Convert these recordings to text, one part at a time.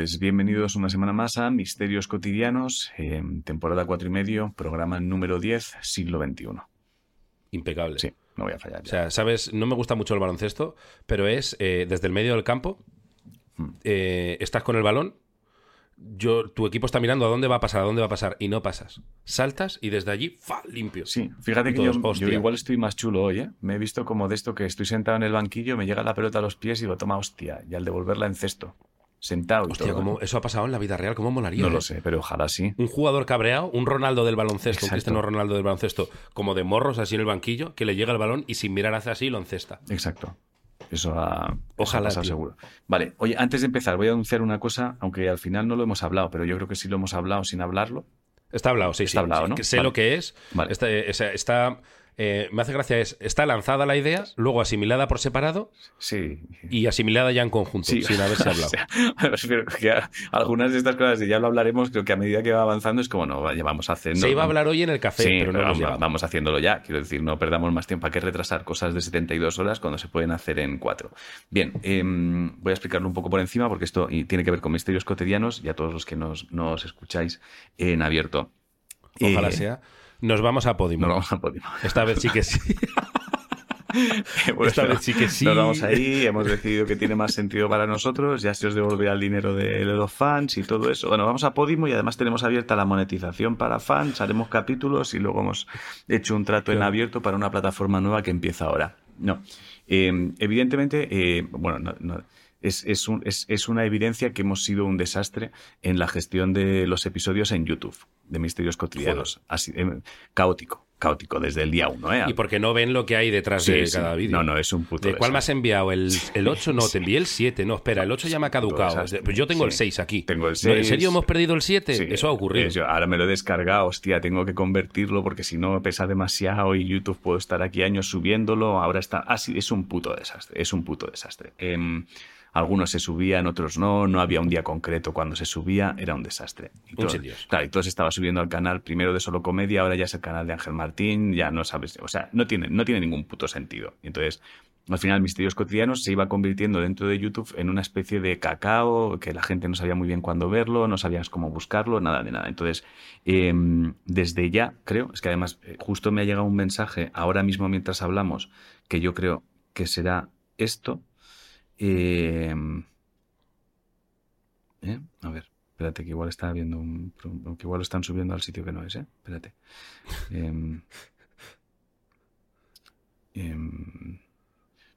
pues bienvenidos una semana más a Misterios Cotidianos, temporada cuatro y medio, programa número 10, siglo XXI. Impecable. Sí, no voy a fallar. O sea, sabes, no me gusta mucho el baloncesto, pero es eh, desde el medio del campo, Hmm. eh, estás con el balón, yo, tu equipo está mirando a dónde va a pasar, a dónde va a pasar, y no pasas. Saltas y desde allí, ¡fa! limpio. Sí, fíjate que yo, todos, yo hostia. igual estoy más chulo hoy, ¿eh? Me he visto como de esto que estoy sentado en el banquillo, me llega la pelota a los pies y digo, toma hostia, y al devolverla en cesto. Sentado y Hostia, todo. ¿cómo- eso ha pasado en la vida real, ¿cómo molaría? No eh? lo sé, pero ojalá sí. Un jugador cabreado, un Ronaldo del baloncesto, un Exacto. Cristiano Ronaldo del baloncesto, como de morros así en el banquillo, que le llega el balón y sin mirar hace así lo encesta. Exacto. Eso ha, eso ha Ojalá, pasado seguro. Vale, oye, antes de empezar, voy a anunciar una cosa, aunque al final no lo hemos hablado, pero yo creo que sí lo hemos hablado sin hablarlo. Está hablado, sí, Está sí, hablado, sí, ¿no? sé Vale. lo que es. Vale. Está, sea, está, eh, me hace gracia es, está lanzada la idea, luego asimilada por separado Sí. y asimilada ya en conjunto, Sí, sin haberse o hablado. sea, me refiero que a- algunas de estas cosas, y ya lo hablaremos, creo que a medida que va avanzando es como, no, vaya, vamos haciendo. Se iba a hablar hoy en el café, Sí, pero no vamos, haciéndolo ya. Quiero decir, no perdamos más tiempo. ¿Para qué retrasar cosas de 72 horas cuando se pueden hacer en 4? Bien, em, voy a explicarlo un poco por encima porque esto tiene que ver con misterios cotidianos y a todos los que nos, nos escucháis en abierto. Ojalá Eh, sea. Nos vamos a Podimo. Nos vamos a Podimo. Esta vez sí que sí. Bueno, Esta vez sí que sí. Nos vamos ahí, hemos decidido que tiene más sentido para nosotros, ya se os devolverá el dinero de los fans y todo eso. Bueno, vamos a Podimo y además tenemos abierta la monetización para fans, haremos capítulos y luego hemos hecho un trato en abierto para una plataforma nueva que empieza ahora. No, Eh, evidentemente, eh, bueno, no- no, es, es, un- es- es una evidencia que hemos sido un desastre en la gestión de los episodios en YouTube, de Misterios Cotidianos. Así, eh, caótico, caótico desde el día uno. ¿eh? Y porque no ven lo que hay detrás Sí, de sí. cada vídeo. No, no, es un puto ¿De cuál me has enviado? ¿El, el 8? No, te envié el 7. No, espera, el 8 ya me ha caducado. Pues Yo tengo el Sí. 6 aquí. Tengo el ¿No, ¿En 6. serio hemos perdido el 7? Sí, Eso ha ocurrido. yo ahora me lo he descargado, hostia, tengo que convertirlo porque si no pesa demasiado y YouTube puedo estar aquí años subiéndolo. Ahora está. Ah, sí, es un puto desastre. Es un puto desastre. Em, algunos se subían, otros no. No había un día concreto cuando se subía. Era un desastre. Y todo-. Claro, y todo se estaba subiendo al canal primero de Solo Comedia, ahora ya es el canal de Ángel Martín. Ya no sabes. O sea, no tiene, no tiene ningún puto sentido. Y entonces. Al final, Misterios Cotidianos se iba convirtiendo dentro de YouTube en una especie de cacao que la gente no sabía muy bien cuándo verlo, no sabías cómo buscarlo, nada de nada. Entonces, eh, desde ya, creo, es que además eh, justo me ha llegado un mensaje ahora mismo mientras hablamos, que yo creo que será esto. Eh, ¿eh? A ver, espérate, que igual está viendo un. que igual lo están subiendo al sitio que no es, ¿eh? Espérate. Em, em,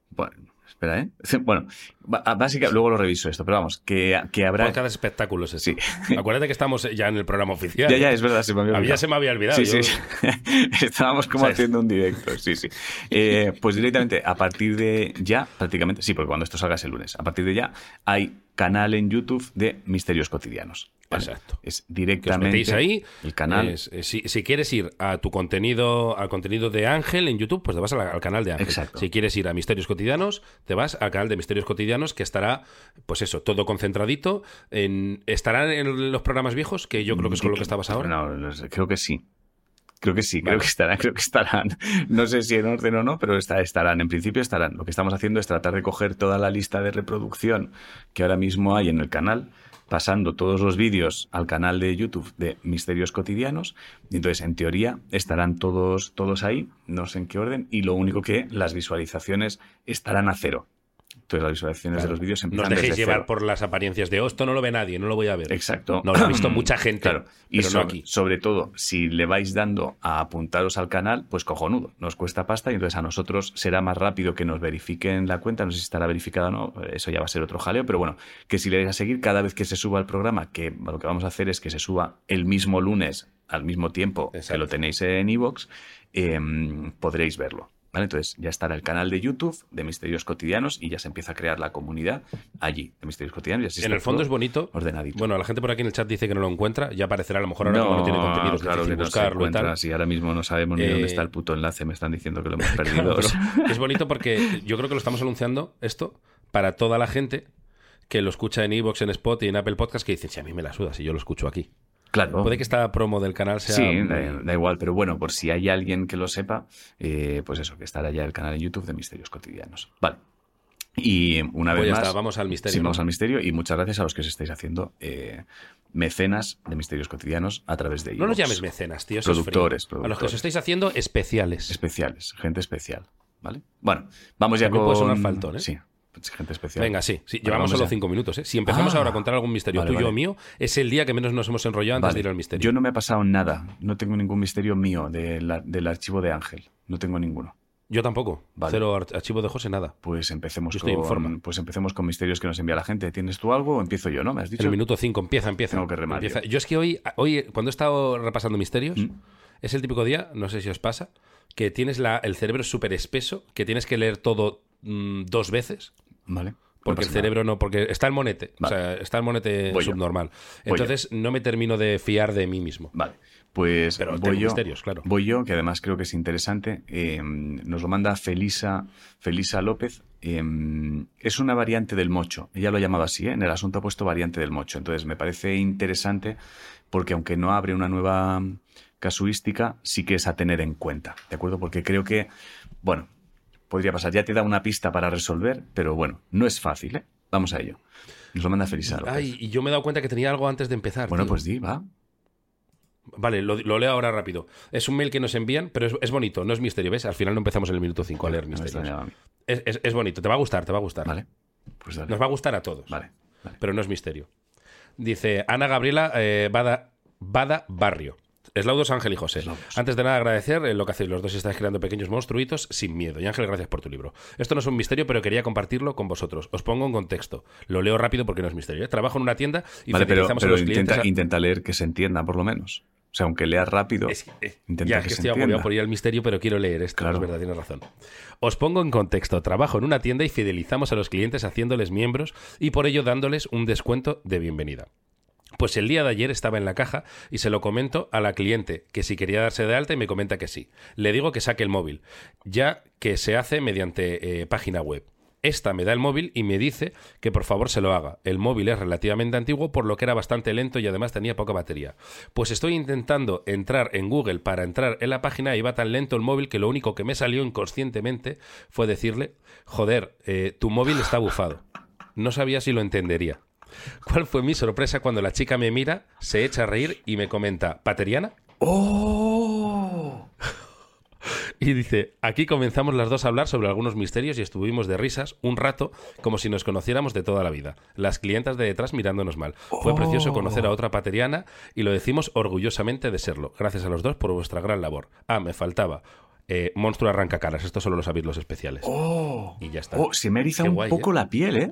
bueno, espera, ¿eh? Bueno, ba- básicamente, luego lo reviso esto, pero vamos, que, que habrá. Podcast de espectáculos. Sí. Acuérdate que estamos ya en el programa oficial. Ya, ya, es verdad, se me había olvidado. ya se me había olvidado. Sí, yo- sí, sí. Estábamos como ¿Sabes? haciendo un directo, sí, sí. Eh, pues directamente, a partir de ya, prácticamente, sí, porque cuando esto salga es el lunes, a partir de ya hay canal en YouTube de Misterios Cotidianos. ¿Vale? Exacto. Es que os directamente ahí. el canal. es- si, si quieres ir a tu contenido, al contenido de Ángel en YouTube, pues te vas la- al canal de Ángel. Exacto. Si quieres ir a Misterios Cotidianos, te vas al canal de Misterios Cotidianos, que estará, pues eso, todo concentradito. En, ¿Estarán en los programas viejos? Que yo creo que es con lo que estabas ahora. No, creo que sí. Creo que sí, Vale. creo que estarán, creo que estarán. No sé si en orden o no, pero está- estarán. En principio estarán. Lo que estamos haciendo es tratar de coger toda la lista de reproducción que ahora mismo hay en el canal, pasando todos los vídeos al canal de YouTube de Misterios Cotidianos. Y entonces, en teoría, estarán todos, todos ahí, no sé en qué orden, y lo único que las visualizaciones estarán a cero. Entonces, las visualizaciones Claro. de los vídeos No empiezan os dejéis desde llevar cero. por las apariencias de "Oh, esto no lo ve nadie, no lo voy a ver. Exacto. No lo ha visto mucha gente, Claro. Y pero no sobre, aquí. sobre todo, si le vais dando a apuntaros al canal, pues cojonudo. Nos cuesta pasta y entonces a nosotros será más rápido que nos verifiquen la cuenta. No sé si estará verificada o no, eso ya va a ser otro jaleo, pero bueno, que si le dais a seguir cada vez que se suba el programa, que lo que vamos a hacer es que se suba el mismo lunes al mismo tiempo que lo tenéis en iVoox, podréis verlo. ¿Vale? Entonces ya estará el canal de YouTube de Misterios Cotidianos y ya se empieza a crear la comunidad allí de Misterios Cotidianos. y así En está el fondo es bonito. Ordenadito. Bueno, la gente por aquí en el chat dice que no lo encuentra. Ya aparecerá a lo mejor ahora como no tiene contenido. claro que no se buscarlo y tal. Si ahora mismo no sabemos ni Eh, dónde está el puto enlace, me están diciendo que lo hemos perdido. Claro, es bonito porque yo creo que lo estamos anunciando esto para toda la gente que lo escucha en Evox, en Spot y en Apple Podcast que dicen, si a mí me la suda, si yo lo escucho aquí. Claro. Puede que esta promo del canal sea... Sí, da, da igual, pero bueno, por si hay alguien que lo sepa, eh, pues eso, que estará ya el canal en YouTube de Misterios Cotidianos. Vale. Y una Pues vez ya más, está, vamos al misterio, sí, ¿no? vamos al misterio y muchas gracias a los que os estáis haciendo eh, mecenas de misterios cotidianos a través de No iVoox. llames mecenas, tío. Eso es frío. Productores, A los que os productores. estáis haciendo especiales. especiales, gente especial, ¿vale? Bueno, vamos ya También con puede sonar faltón, ¿eh? Sí, gente especial. Venga, sí, sí. Llevamos vamos solo ya. cinco minutos, ¿eh? Si empezamos Ah. ahora a contar algún misterio Vale, tuyo o mío, es el día que menos nos hemos enrollado antes Vale. de ir al misterio. Yo no me ha pasado nada, no tengo ningún misterio mío de la- del archivo de Ángel, no tengo ninguno. Yo tampoco. Cero ar- archivo de José, nada. Pues empecemos estoy en forma. con pues empecemos con misterios que nos envía la gente. ¿Tienes tú algo o empiezo yo, no? ¿Me has dicho? En el minuto 5, empieza, empieza. Tengo que remar Empieza. yo. Yo es que hoy, hoy, cuando he estado repasando misterios, ¿Mm? es el típico día, no sé si os pasa, que tienes la, el cerebro súper espeso, que tienes que leer todo mm, dos veces. Vale. no Porque el nada. cerebro no, porque está el monete, Vale. o sea, está el monete Voy subnormal. Entonces no me termino de fiar de mí mismo. Vale, pues Pero voy yo, misterios, claro. voy yo, que además creo que es interesante. eh, nos lo manda Felisa, Felisa López. eh, es una variante del mocho. Ella lo ha llamado así, ¿eh? en el asunto ha puesto variante del mocho. Entonces me parece interesante porque aunque no abre una nueva casuística, sí que es a tener en cuenta. ¿De acuerdo? Porque creo que, bueno, podría pasar. Ya te da una pista para resolver, pero bueno, no es fácil, ¿eh? Vamos a ello. Nos lo manda Felisa López. Ay, y yo me he dado cuenta que tenía algo antes de empezar. bueno, tío. pues di, va. Vale, lo, lo leo ahora rápido. Es un mail que nos envían, pero es, es bonito, no es misterio, ¿ves? Al final no empezamos en el minuto 5 a leer misterios. Es, es- es bonito, te va a gustar, te va a gustar. Vale. Pues dale. Nos va a gustar a todos. Vale. vale. Pero no es misterio. Dice Ana Gabriela eh, Bada, Bada Barrio. Eslaudos Ángel y José. Eslaudos. Antes de nada agradecer eh, lo que hacéis los dos. Estáis creando pequeños monstruitos sin miedo. Y Ángel, gracias por tu libro. Esto no es un misterio, pero quería compartirlo con vosotros. Os pongo en contexto. Lo leo rápido porque no es misterio. ¿eh? Trabajo en una tienda y Vale, pero, fidelizamos pero a los clientes. intenta, a- intenta leer que se entienda, por lo menos. O sea, aunque leas rápido, Es- eh, intenta ya, que, es que se estoy agobiado por ir al misterio, pero quiero leer esto. Claro. Es verdad, tienes razón. Os pongo en contexto. Trabajo en una tienda y fidelizamos a los clientes haciéndoles miembros y por ello dándoles un descuento de bienvenida. Pues el día de ayer estaba en la caja y se lo comento a la cliente que si quería darse de alta y me comenta que sí. Le digo que saque el móvil, ya que se hace mediante eh, página web. Esta me da el móvil y me dice que por favor se lo haga. El móvil es relativamente antiguo, por lo que era bastante lento y además tenía poca batería. Pues estoy intentando entrar en Google para entrar en la página y va tan lento el móvil que lo único que me salió inconscientemente fue decirle, joder, eh, tu móvil está bufado. No sabía si lo entendería. ¿Cuál fue mi sorpresa cuando la chica me mira, se echa a reír y me comenta, ¿Pateriana? ¡Oh! Y dice, aquí comenzamos las dos a hablar sobre algunos misterios y estuvimos de risas un rato como si nos conociéramos de toda la vida. Las clientas de detrás mirándonos mal. Fue Oh. precioso conocer a otra pateriana y lo decimos orgullosamente de serlo. Gracias a los dos por vuestra gran labor. Ah, me faltaba. Eh, monstruo arranca caras. Esto solo lo sabéis los especiales. ¡Oh! Y ya está. Oh, se me eriza Qué un guay, poco ¿eh? la piel, ¿eh?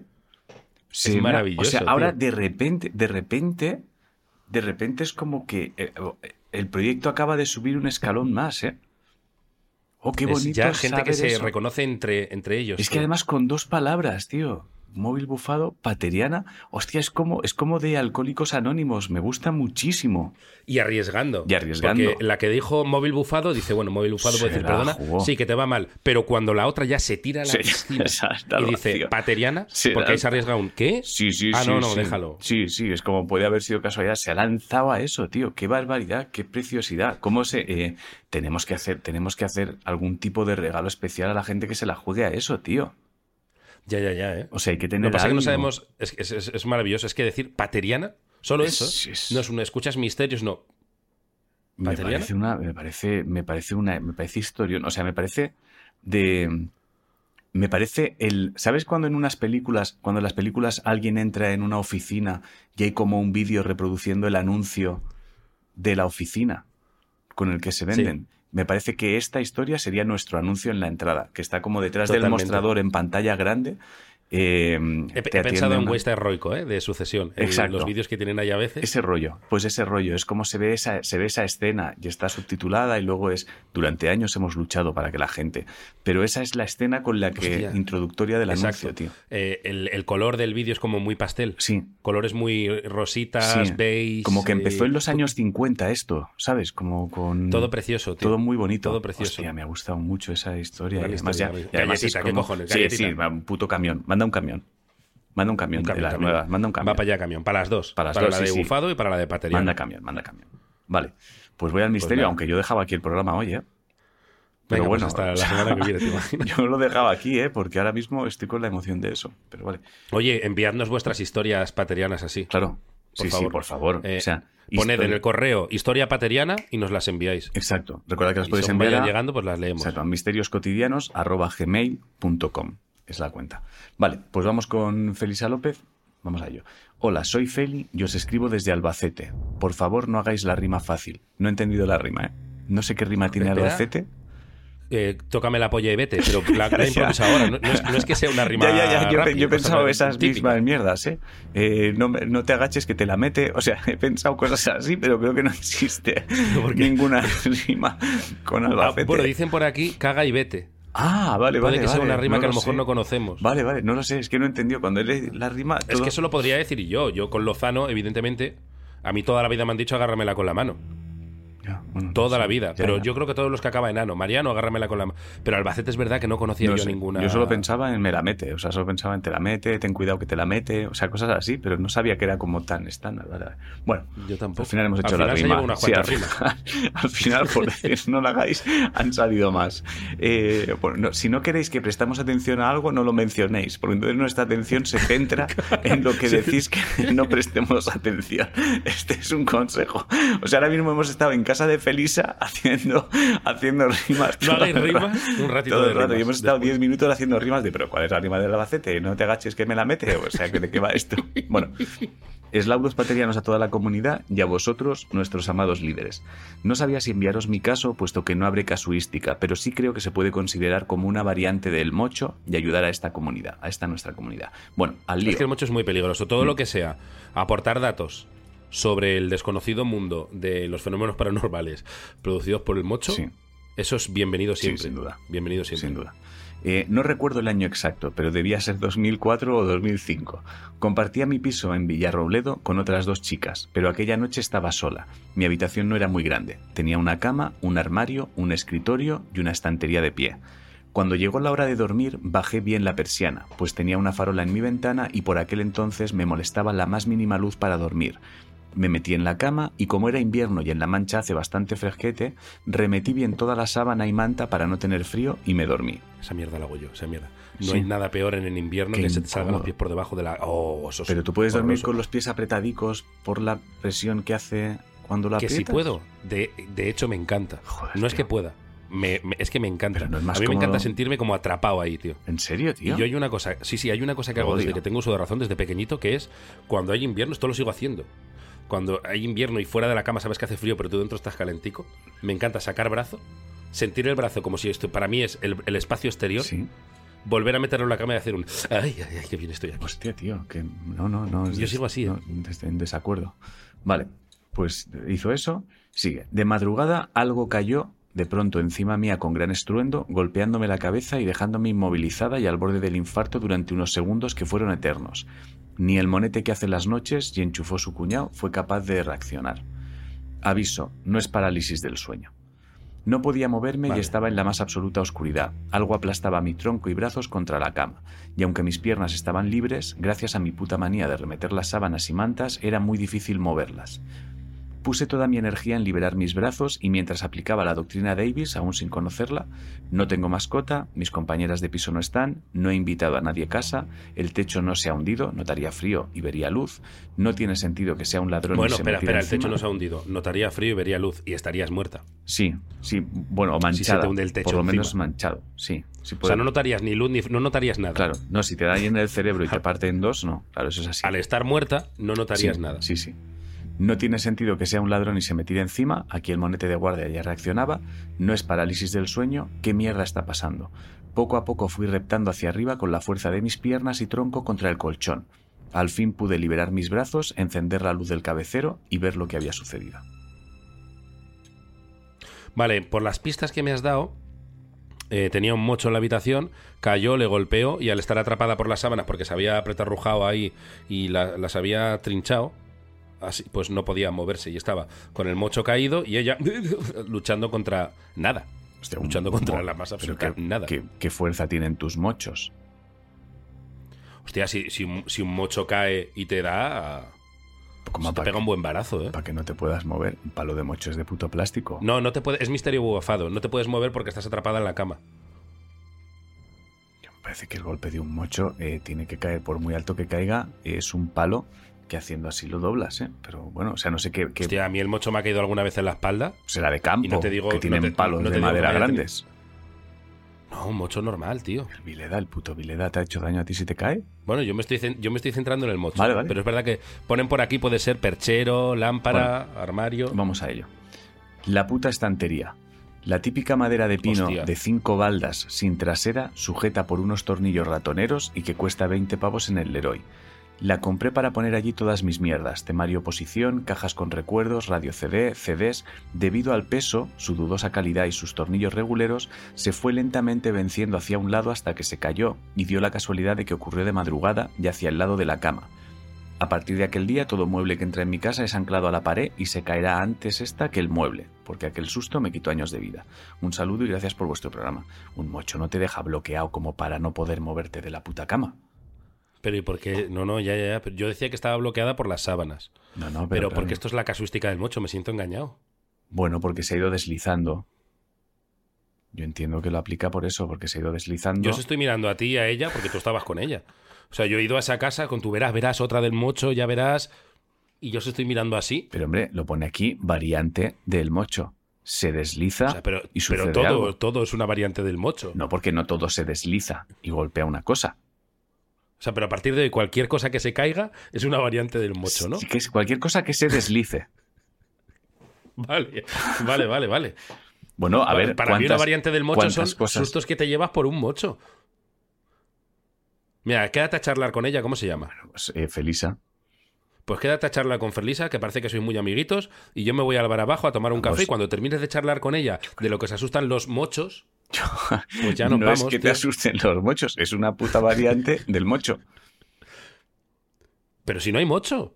Me- maravilloso, O sea, ahora de repente, de repente, de repente es como que eh, el proyecto acaba de subir un escalón más, ¿eh? Oh, qué Es bonito. ya gente que se eso. reconoce entre, entre ellos. Es que además con dos palabras, tío. Móvil bufado, pateriana. Hostia, es como, es como de alcohólicos anónimos. Me gusta muchísimo. Y arriesgando. Y arriesgando. Porque la que dijo móvil bufado dice, bueno, móvil bufado puede decir, perdona, jugó. sí, que te va mal. Pero cuando la otra ya se tira a la Sí, piscina y dice, vacío. pateriana, Se porque ahí se arriesga un ¿qué? Sí, sí, ah, sí. no, no, sí. déjalo. Sí, sí, es como puede haber sido casualidad. Se ha lanzado a eso, tío. Qué barbaridad, qué preciosidad. ¿Cómo se.? eh, tenemos, que hacer, tenemos que hacer algún tipo de regalo especial a la gente que se la juegue a eso, tío. Ya, ya, ya, ¿eh? O sea, hay que Lo tener. que pasa es que no sabemos, es, es- es- es maravilloso, es que decir pateriana, solo Es- eso, es- no es una, escuchas misterios, no. Me ¿Pateriana? parece una. Me parece, me parece una. Me parece historia. O sea, me parece de. Me parece el. ¿Sabes cuando en unas películas, cuando en las películas alguien entra en una oficina y hay como un vídeo reproduciendo el anuncio de la oficina con el que se venden? Me parece que esta historia sería nuestro anuncio en la entrada, que está como detrás del mostrador en pantalla grande. Eh, He, pensado en Waste heroico, ¿eh? De sucesión. Exacto. los vídeos que tienen ahí a veces. Ese rollo, pues ese rollo, es como se ve esa, se ve esa escena y está subtitulada y luego es, durante años hemos luchado para que la gente, pero esa es la escena con la que, Hostia. introductoria del Exacto. anuncio, tío. Eh, el, el color del vídeo es como muy pastel. Sí, Colores muy rositas, sí. beige. Como que empezó eh, en los años 50 esto, ¿sabes? Como con... Todo precioso, tío. Todo muy bonito. Todo precioso. Hostia, me ha gustado mucho esa historia. Además, historia, ya- y además es Galletita, ¿qué como- cojones? Sí, Galletita. sí, un puto camión. Manda un camión. Manda un camión, Un de camión, las camión. nuevas. Manda un camión. Va para allá camión, para las dos. Para las para dos, la sí, de sí. bufado y para la de pateriana. Manda camión, manda camión. Vale, pues voy al misterio, nada. aunque yo dejaba aquí el programa hoy, ¿eh? Pero Venga, pues bueno, hasta la o sea, semana que viene, ¿te imaginas? yo lo dejaba aquí, ¿eh? porque ahora mismo estoy con la emoción de eso. Pero vale, Oye, enviadnos vuestras historias paterianas así. claro. Por sí, sí, favor. por favor. Eh, o sea, Poned en el correo historia pateriana y nos las enviáis. Exacto. Recuerda que las Y podéis enviar llegando, pues las leemos. exacto, misterioscotidianos.gmail.com. Es la cuenta. Vale, pues vamos con Felisa López. Vamos a ello. Hola, soy Feli y os escribo desde Albacete. Por favor, no hagáis la rima fácil. No he entendido la rima, ¿eh? No sé qué rima tiene Espera. Albacete. Eh, tócame la polla y vete, pero la, la improvisa ahora. No, no es, no es que sea una rima. Ya, ya, ya. Yo, rápida, yo he pensado esas típica. mismas mierdas, ¿eh? Eh, no, no te agaches que te la mete. O sea, he pensado cosas así, pero creo que no existe ninguna rima con Ah, Albacete. bueno, dicen por aquí, caga y vete. Ah, vale, Puede vale. que sea vale. una rima que a lo mejor sé. no conocemos. Vale, vale, no lo sé, es que no he entendido. Cuando leí la rima. Es que eso lo podría decir yo. Yo con Lozano, evidentemente, a mí toda la vida me han dicho agárramela con la mano. Ya, bueno, Toda la vida. Pero yo creo que todos los que acaba en ano. Mariano, agárramela con la mano. Pero Albacete es verdad que no conocía No yo ninguna. Yo solo pensaba en me la mete, o sea, solo pensaba en te la mete, ten cuidado que te la mete, o sea, cosas así, pero no sabía que era como tan estándar. Bueno, Yo tampoco. al final hemos Al hecho la final rima. Sí, al, cuantas final, al final, por decir no la hagáis, han salido más. Eh, bueno, no, si no queréis que prestamos atención a algo, no lo mencionéis, porque entonces nuestra atención se centra en lo que decís que no prestemos atención. Este es un consejo. O sea, ahora mismo hemos estado en casa de Felisa haciendo, haciendo rimas. No hagáis rimas, un ratito Todo de el rato. rimas. Y hemos estado Después. 10 minutos haciendo rimas de, pero ¿cuál es la rima del Albacete? No te agaches que me la mete. O sea, ¿de qué va esto? Bueno, eslaudos paterianos a toda la comunidad y a vosotros, nuestros amados líderes. No sabía si enviaros mi caso, puesto que no abre casuística, pero sí creo que se puede considerar como una variante del mocho y ayudar a esta comunidad, a esta nuestra comunidad. Bueno, al lío. Es que el mocho es muy peligroso. Todo lo que sea aportar datos sobre el desconocido mundo de los fenómenos paranormales producidos por el mocho, Sí. eso es bienvenido Sí, siempre. sin duda. Bienvenido siempre. Sin duda. Eh, no recuerdo el año exacto, pero debía ser 2004 o 2005. Compartía mi piso en Villarrobledo con otras dos chicas, pero aquella noche estaba sola. Mi habitación no era muy grande. Tenía una cama, un armario, un escritorio y una estantería de pie. Cuando llegó la hora de dormir, bajé bien la persiana, pues tenía una farola en mi ventana y por aquel entonces me molestaba la más mínima luz para dormir. Me metí en la cama y como era invierno y en la mancha hace bastante fresquete, remetí bien toda la sábana y manta para no tener frío y me dormí. Esa mierda la hago yo, esa mierda. No Sí. hay nada peor en el invierno Qué que se te salgan los pies por debajo de la. Oh, eso es Pero tú puedes dormir con los pies apretadicos por la presión que hace cuando la Que si aprietas. puedo. De, de hecho, me encanta. Joder, no es que pueda. Me- me- es que me encanta. No a mí me encanta sentirme como atrapado ahí, tío. ¿En serio, tío? Y yo hay una cosa, sí, sí, hay una cosa que hago desde que tengo uso de razón, desde pequeñito, que es cuando hay invierno, esto lo sigo haciendo. Cuando hay invierno y fuera de la cama sabes que hace frío, pero tú dentro estás calentico, me encanta sacar brazo, sentir el brazo como si esto para mí es el, el espacio exterior, Sí. volver a meterlo en la cama y hacer un ay, ay, ay, qué bien estoy aquí. Hostia, tío, que no, no, no. Yo sigo así, ¿eh? no, des- en desacuerdo. Vale, pues hizo eso. Sigue. De madrugada algo cayó de pronto encima mía con gran estruendo, golpeándome la cabeza y dejándome inmovilizada y al borde del infarto durante unos segundos que fueron eternos. Ni el monete que hace las noches y enchufó su cuñado fue capaz de reaccionar. Aviso, no es parálisis del sueño. No podía moverme Vale. y estaba en la más absoluta oscuridad. Algo aplastaba mi tronco y brazos contra la cama, y aunque mis piernas estaban libres, gracias a mi puta manía de remeter las sábanas y mantas, era muy difícil moverlas. Puse toda mi energía en liberar mis brazos y mientras aplicaba la doctrina Davis, aún sin conocerla, no tengo mascota, mis compañeras de piso no están, no he invitado a nadie a casa, el techo no se ha hundido, notaría frío y vería luz, no tiene sentido que sea un ladrón Bueno, y se espera, espera, el techo encima. no se ha hundido. Notaría frío y vería luz y estarías muerta. Sí, sí, bueno, o Si se manchada. te hunde el techo por lo menos encima. manchado, sí. sí O sea, no notarías ni luz ni no notarías nada. Claro, no, si te da ahí en el cerebro y te parte en dos, no. Claro, eso es así. Al estar muerta, no notarías sí, nada. Sí, sí. No tiene sentido que sea un ladrón y se me tire encima. Aquí el monete de guardia ya reaccionaba. No es parálisis del sueño. ¿Qué mierda está pasando? Poco a poco fui reptando hacia arriba con la fuerza de mis piernas y tronco contra el colchón. Al fin pude liberar mis brazos, encender la luz del cabecero y ver lo que había sucedido. Vale, por las pistas que me has dado, eh, tenía un mocho en la habitación, cayó, le golpeó y al estar atrapada por las sábanas porque se había apretarrujado ahí y la- las había trinchado, así, pues no podía moverse y estaba con el mocho caído y ella luchando contra nada. Hostia, un- luchando contra la más pero absoluta qué- nada. qué- qué fuerza tienen tus mochos? Hostia, si, si, un- si un mocho cae y te da... Como Se te pega que, un buen barazo, ¿eh? para que no te puedas mover. Un palo de mocho es de puto plástico. No, no te puede, es misterio bufado. No te puedes mover porque estás atrapada en la cama. Me parece que el golpe de un mocho eh, tiene que caer, por muy alto que caiga, es un palo que haciendo así lo doblas, ¿eh? Pero bueno, o sea, no sé qué, qué Hostia, a mí el mocho me ha caído alguna vez en la espalda. será de campo, y no te digo- que no tienen te- palos no te de madera grandes. No, un mocho normal, tío. El Vileda, el puto Vileda, ¿te ha hecho daño a ti si te cae? Bueno, yo me estoy, yo me estoy centrando en el mocho. Vale, vale. Pero es verdad que ponen por aquí, puede ser perchero, lámpara, armario. Vamos a ello. La puta estantería. La típica madera de pino Hostia. de cinco baldas sin trasera, sujeta por unos tornillos ratoneros y que cuesta 20 pavos en el Leroy. La compré para poner allí todas mis mierdas, temario posición, cajas con recuerdos, radio CD, CDs. Debido al peso, su dudosa calidad y sus tornillos reguleros, se fue lentamente venciendo hacia un lado hasta que se cayó y dio la casualidad de que ocurrió de madrugada y hacia el lado de la cama. A partir de aquel día, todo mueble que entra en mi casa es anclado a la pared y se caerá antes esta que el mueble, porque aquel susto me quitó años de vida. Un saludo y gracias por vuestro programa. Un mocho no te deja bloqueado como para no poder moverte de la puta cama. Pero ¿y por qué? No, no, ya, ya, ya. Pero Yo decía que estaba bloqueada por las sábanas. No, no, Pero, pero, porque esto es la casuística del mocho, me siento engañado. Bueno, porque se ha ido deslizando. Yo entiendo que lo aplica por eso, porque se ha ido deslizando. Yo os estoy mirando a ti y a ella porque tú estabas con ella. O sea, yo he ido a esa casa con tu verás, verás otra del mocho, ya verás. Y yo os estoy mirando así. Pero hombre, lo pone aquí, variante del mocho. Se desliza O sea, pero, y sucede pero todo, algo. todo es una variante del mocho. No, porque no todo se desliza y golpea una cosa. O sea, pero a partir de hoy cualquier cosa que se caiga es una variante del mocho, ¿no? Sí que es cualquier cosa que se deslice. Vale, vale, vale, vale. Bueno, a ver, Para mí una ¿cuántas- variante del mocho son cosas? sustos que te llevas por un mocho. Mira, quédate a charlar con ella, ¿cómo se llama? Pues, eh, Felisa. Pues quédate a charlar con Ferlisa, que parece que sois muy amiguitos, y yo me voy al bar abajo a tomar un café y cuando termines de charlar con ella de lo que se asustan los mochos, pues ya no vamos. es que te asusten los mochos, es una puta variante del mocho. Pero si no hay mocho.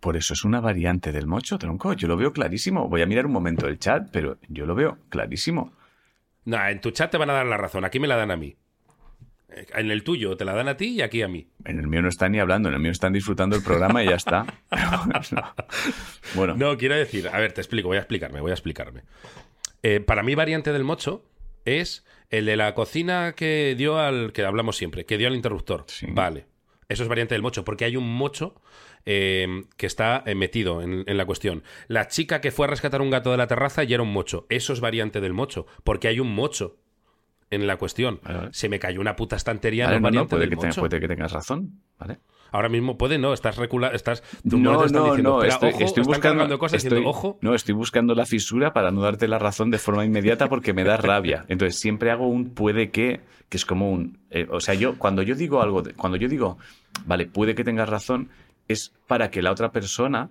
Por eso es una variante del mocho, tronco. Yo lo veo clarísimo. Voy a mirar un momento el chat, pero yo lo veo clarísimo. Nah, en tu chat te van a dar la razón, aquí me la dan a mí. Eh, En el tuyo te la dan a ti y aquí a mí. En el mío no están ni hablando, en el mío están disfrutando el programa y ya está. bueno, No, quiero decir, a ver, te explico, voy a explicarme, voy a explicarme. Eh, para mí, variante del mocho es el de la cocina que dio al. que hablamos siempre, que dio al interruptor. Sí. Vale. Eso es variante del mocho, porque hay un mocho eh, que está eh, metido en, en la cuestión. La chica que fue a rescatar un gato de la terraza y era un mocho. Eso es variante del mocho, porque hay un mocho en la cuestión. Vale, vale. Se me cayó una puta estantería, Vale, no no, puede, del que puede que tengas razón. ¿vale? Ahora mismo puede, no, estás recula, estás No, no, diciendo, no, estoy, ojo, estoy están buscando, cosas estoy- diciendo, ojo, no, estoy buscando la fisura para no darte la razón de forma inmediata porque me da rabia. Entonces siempre hago un puede que, que es como un, eh, o sea, yo cuando yo digo algo, de- cuando yo digo, vale, puede que tengas razón, es para que la otra persona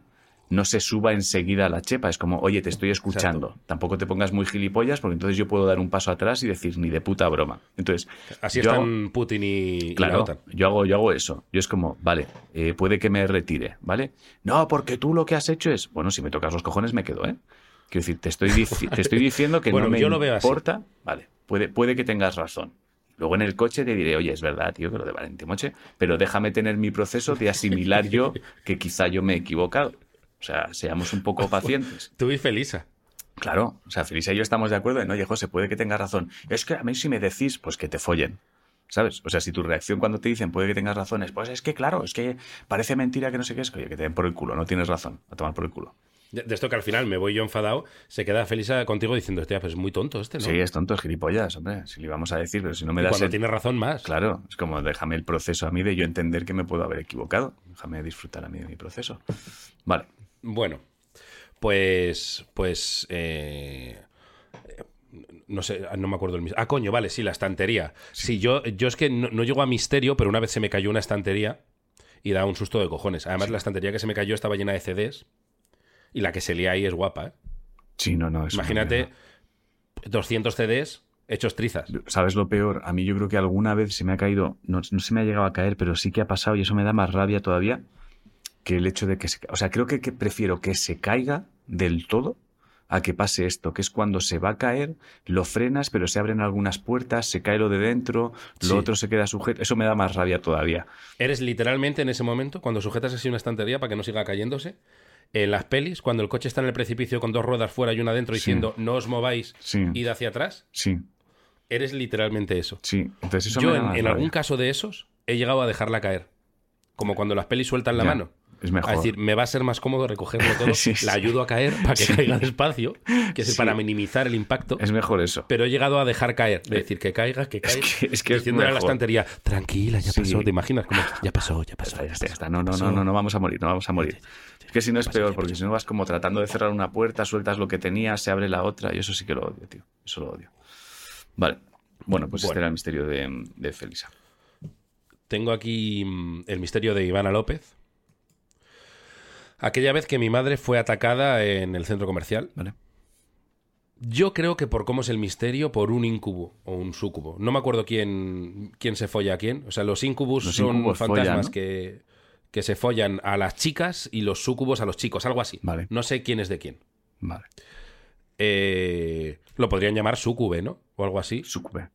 no se suba enseguida a la chepa. Es como, oye, te estoy escuchando. Exacto. Tampoco te pongas muy gilipollas porque entonces yo puedo dar un paso atrás y decir ni de puta broma. Entonces, Así hago- están Putin y, y la Claro, OTAN. yo hago, yo hago eso. Yo es como, vale, eh, puede que me retire, ¿vale? No, porque tú lo que has hecho es, bueno, si me tocas los cojones me quedo, ¿eh? Quiero decir, te estoy, dici- te estoy diciendo que Bueno, no me yo lo veo así. importa, vale, puede, puede que tengas razón. Luego en el coche te diré, oye, es verdad, tío, que lo de Valente Moche, pero déjame tener mi proceso de asimilar yo que quizá yo me he equivocado. O sea, seamos un poco pacientes. Tú y Felisa. Claro, o sea, Felisa y yo estamos de acuerdo en, oye, José, puede que tengas razón. Es que a mí si me decís, pues que te follen. ¿Sabes? O sea, si tu reacción cuando te dicen puede que tengas razón es, pues es que claro, es que parece mentira que no sé qué es, oye, que te den por el culo, no tienes razón, a tomar por el culo. De esto que al final me voy yo enfadado, se queda Felisa contigo diciendo, hostia, pues es muy tonto este, ¿no? Sí, es tonto, es gilipollas, hombre, si le vamos a decir, pero si no me Y das cuando el- tiene razón más. Claro, es como déjame el proceso a mí de yo entender que me puedo haber equivocado. Déjame disfrutar a mí de mi proceso. Vale. Bueno, pues, pues, eh, no sé, no me acuerdo el mismo. Ah, coño, vale, sí, la estantería. Sí, yo, yo es que no, no llego a misterio, pero una vez se me cayó una estantería y da un susto de cojones. Además, la estantería que se me cayó estaba llena de CDs y la que se lía ahí es guapa, ¿eh? Sí, no, no. es Imagínate mierda. 200 CDs hechos trizas. ¿Sabes lo peor? A mí yo creo que alguna vez se me ha caído, no, no se me ha llegado a caer, pero sí que ha pasado y eso me da más rabia todavía que el hecho de que se... O sea, creo que, que prefiero que se caiga del todo a que pase esto, que es cuando se va a caer, lo frenas, pero se abren algunas puertas, se cae lo de dentro, lo Sí. otro se queda sujeto. Eso me da más rabia todavía. Eres literalmente en ese momento, cuando sujetas así una estantería para que no siga cayéndose. En las pelis, cuando el coche está en el precipicio con dos ruedas fuera y una dentro Sí. diciendo no os mováis, Sí. id hacia atrás, Sí, eres literalmente eso. sí. Entonces eso Yo me da en, más en rabia. algún caso de esos he llegado a dejarla caer. Como cuando las pelis sueltan la Ya, mano. Es mejor. A decir, me va a ser más cómodo recogerlo todo, Sí, sí. la ayudo a caer para que caiga despacio, que es para minimizar el impacto. Es mejor eso. Pero he llegado a dejar caer, de decir que caiga, que caiga. que- es que es diciéndole a la estantería, tranquila, ya pasó. ¿Te imaginas? Como, ya pasó, ya pasó. ya está, ya pasó, está. No, no, pasó". no, no, no vamos a morir, no vamos a morir. Es que si no es peor, porque si no vas como tratando de cerrar una puerta, sueltas lo que tenías, se abre la otra, y eso sí que lo odio, tío. Eso lo odio. Vale. Bueno, pues este era el misterio de, de Felisa. Tengo aquí mm, el misterio de Ivana López. Aquella vez que mi madre fue atacada en el centro comercial. Vale. Yo creo que por cómo es el misterio, por un incubo o un súcubo. No me acuerdo quién, quién se folla a quién. O sea, los incubos Los son incubos fantasmas follan, ¿no? que, que se follan a las chicas y los súcubos a los chicos, algo así. Vale. No sé quién es de quién. Vale. Eh, lo podrían llamar súcube, ¿no? O algo así. Sucube.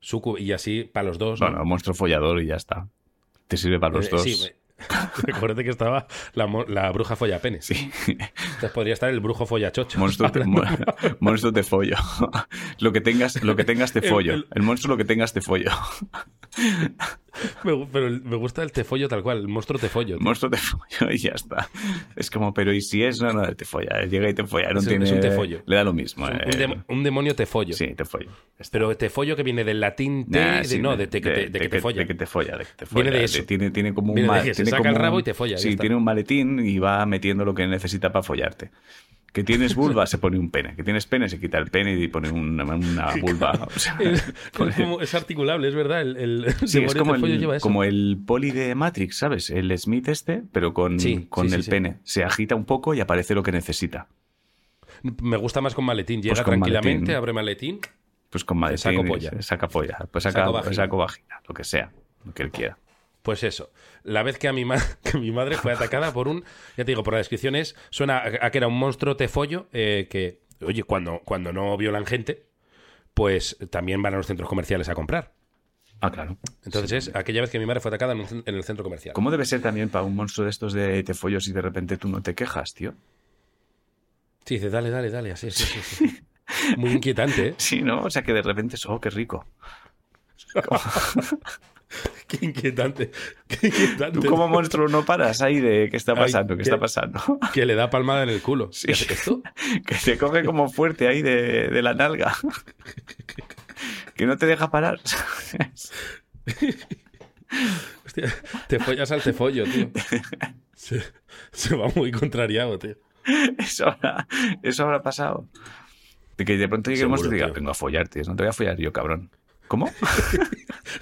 Súcube, y así para los dos. ¿no? Bueno, monstruo follador y ya está. Te sirve para los Eh, dos. Sí, Recuerde que estaba la, bruja follapenes. Sí. Entonces podría estar el brujo follachocho. Monstruo te, mo- monstruo te follo. lo que tengas, lo que tengas te El- follo. el- El, monstruo lo que tengas te follo. Me pero el- me gusta el tefollo tal cual, el monstruo tefollo. El tío. monstruo te follo y ya está. Es como, pero ¿y si es? No, no, folla. Llega y te folla. No Es un- tiene, es un tefollo. Le da lo mismo. Un, eh. un dem- un demonio tefollo. Sí, te follo. Ya está. Pero tefollo que viene del latín te, Nah, de, sí, no, de, te- que te- de que te folla. De que te folla, de que te Viene folla. de eso. tiene, tiene como un Viene de ma- que se tiene saca el como rabo un- y te folla, Sí, tiene un maletín y va metiendo lo que necesita para follarte. Que tienes vulva, se pone un pene. Que tienes pene, se quita el pene y pone una, una vulva. O sea, Es, es pone- como- es articulable, es verdad. El, el Sí, es como el, como el poli de Matrix, ¿sabes? El Smith este, pero con, Sí, con sí, el pene. Se agita un poco y aparece lo que necesita. Me gusta más con maletín. Llega Pues con tranquilamente, maletín. abre maletín. Pues con maletín. saco polla. Saca polla. Pues saca, Saco vagina. saco vagina, lo que sea. Lo que él quiera. Pues eso, la vez que a mi, ma- que mi madre fue atacada por un, ya te digo, por la descripción es, suena a, a que era un monstruo tefollo eh, que, oye, cuando, cuando no violan gente, pues también van a los centros comerciales a comprar. Ah, claro. Entonces es aquella vez que mi madre fue atacada en, un cen- en el centro comercial. ¿Cómo debe ser también para un monstruo de estos de te follo si de repente tú no te quejas, tío? Sí, dice, dale, dale, dale, así, sí, sí, sí. Muy inquietante, ¿eh? Sí, ¿no? O sea que de repente es, oh, qué rico. Qué inquietante, qué inquietante. Tú como monstruo no paras ahí de qué está Ay, pasando, qué qué- está pasando. Que le da palmada en el culo. Sí. ¿Y hace esto? que te coge como fuerte ahí de, de la nalga. que no te deja parar. Hostia, te follas al tefollo, tío. Se, se va muy contrariado, tío. eso, habrá, eso habrá pasado. De que de pronto llegue el monstruo y diga, vengo a follarte, no te voy a follar yo, cabrón. ¿Cómo?